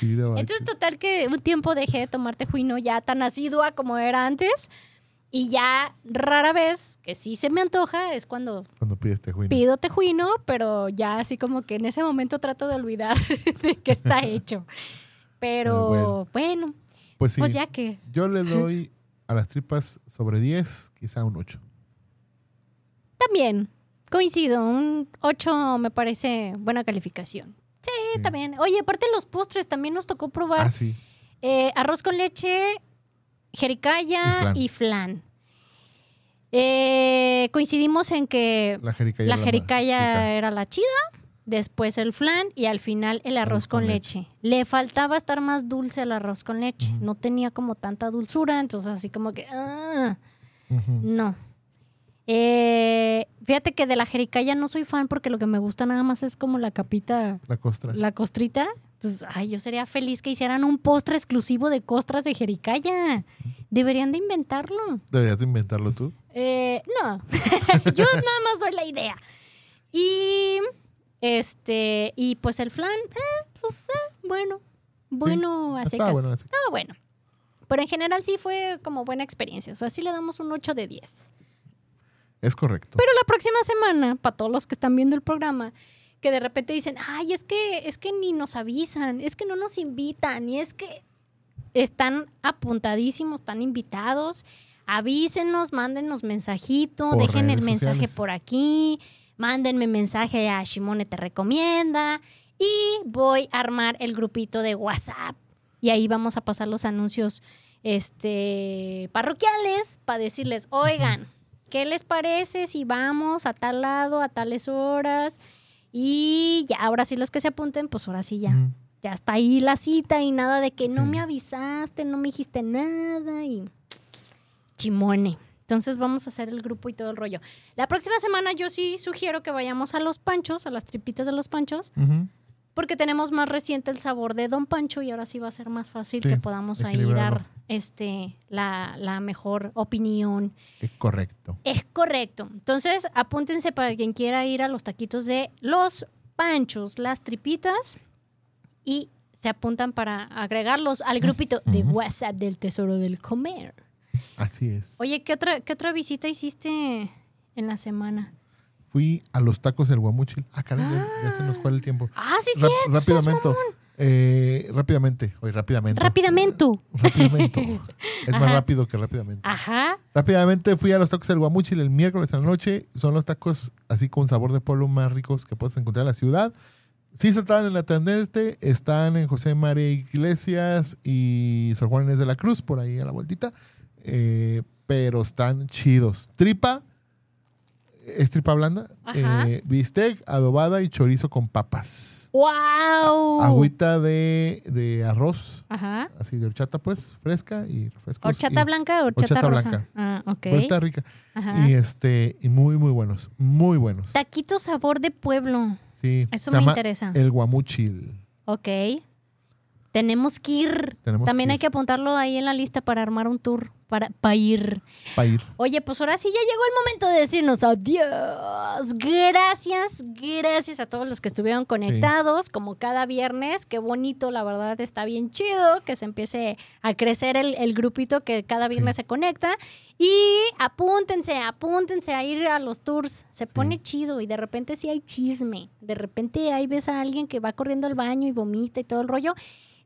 Entonces, total que un tiempo dejé de tomar tejuino ya tan asidua como era antes. Y ya rara vez, que sí se me antoja, es cuando Cuando pides tejuino. pido tejuino, pero ya así como que en ese momento trato de olvidar de que está hecho. Pero Bueno. bueno, Pues sí. pues ya que Yo le doy a las tripas sobre 10, quizá un 8. también coincido, un 8 me parece buena calificación. Sí, Sí. también. Oye, aparte los postres, también nos tocó probar Ah, sí. eh, arroz con leche, jericaya y Y flan. Eh, coincidimos en que La jericaya. la era la chida, después el flan y al final el arroz, con, leche. Le faltaba estar más dulce al arroz con leche. No tenía como tanta dulzura, entonces así como que... ah, no. Eh, fíjate que de la jericaya no soy fan porque lo que me gusta nada más es como la capita, La costra. la costrita. Entonces, ay, yo sería feliz que hicieran un postre exclusivo de costras de jericaya. Deberían de inventarlo. Deberías de inventarlo tú. Eh, no, yo nada más doy la idea. Y este, y pues el flan, eh, pues eh, bueno, bueno, a estaba secas. bueno. Estaba bueno. Pero en general sí fue como buena experiencia. O sea, sí le damos un 8 de 10. Es correcto. Pero la próxima semana, para todos los que están viendo el programa, que de repente dicen, ay, es que, es que ni nos avisan, es que no nos invitan, y es que están apuntadísimos, están invitados. Avísenos, mándenos mensajito, Por dejen el mensaje sociales. por aquí, mándenme mensaje a Shimone Te Recomienda y voy a armar el grupito de WhatsApp. Y ahí vamos a pasar los anuncios este, parroquiales para decirles, oigan, ¿qué les parece si vamos a tal lado, a tales horas? Y ya, ahora sí los que se apunten, pues ahora sí ya. Ya está ahí la cita y nada de que no me avisaste, no me dijiste nada y chimone. Entonces vamos a hacer el grupo y todo el rollo. La próxima semana yo sí sugiero que vayamos a los panchos, a las tripitas de los panchos, porque tenemos más reciente el sabor de Don Pancho y ahora sí va a ser más fácil Sí, que podamos ahí dar este, la, la mejor opinión. Es correcto. Es correcto. Entonces apúntense para quien quiera ir a los taquitos de los panchos, las tripitas y se apuntan para agregarlos al grupito de. WhatsApp del Tesoro del Comer. Así es. Oye, ¿qué otra, qué otra visita hiciste en la semana? Fui a los tacos del Guamuchil. Ah, caray, ya, ya se nos fue el tiempo. Ah, sí, cierto. rápidamente. Eh, rápidamente. Hoy rápidamente. Rápidamente. Rápidamente. Es más Ajá. rápido que rápidamente. Ajá. Rápidamente fui a los tacos del Guamuchil el miércoles a la noche. Son los tacos así con sabor de pueblo más ricos que puedes encontrar en la ciudad. Sí están en la Tendente, están en José María Iglesias y Sor Juan Inés de la Cruz, por ahí a la vueltita. Eh, pero están chidos. Tripa, es tripa blanda, eh, bistec, adobada y chorizo con papas. ¡Wow! Agüita de, de arroz, Ajá. así de horchata pues, fresca y refrescos. ¿Horchata y- blanca o horchata, horchata rosa? blanca. Ah, ok. Pues está rica. Ajá. Y este, y muy, muy buenos. Muy buenos. Taquito sabor de pueblo. Sí. Eso me interesa. El guamuchil. Ok. Tenemos que ir. Tenemos También que hay que apuntarlo ahí en la lista para armar un tour, para, para ir. Para ir. Oye, pues ahora sí ya llegó el momento de decirnos adiós. Gracias, gracias a todos los que estuvieron conectados, como cada viernes. Qué bonito, la verdad, está bien chido que se empiece a crecer el, el grupito que cada viernes se conecta. Y apúntense, apúntense a ir a los tours. Se pone chido y de repente sí hay chisme. De repente ahí ves a alguien que va corriendo al baño y vomita y todo el rollo.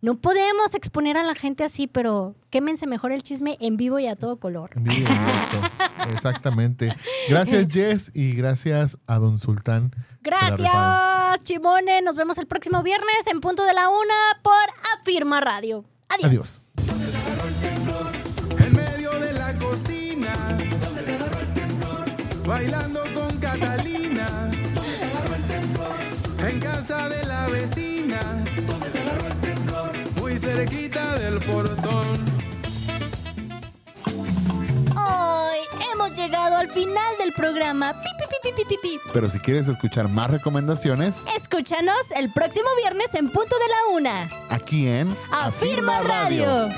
No podemos exponer a la gente así, pero quémense mejor el chisme en vivo y a todo color. En vivo y en directo. Exactamente. Gracias, Jess, y gracias a Don Sultán. Gracias, Chimone. Nos vemos el próximo viernes en punto de la una por Afirma Radio. Adiós. Adiós. En medio de la cocina, bailando con Catalina. En casa de la vecina, muy cerquita del portón. Hemos llegado al final del programa. Pi, pi, pi, pi, pi, pi, pi. Pero si quieres escuchar más recomendaciones, Escúchanos el próximo viernes en punto de la una. aquí en Afirma Radio.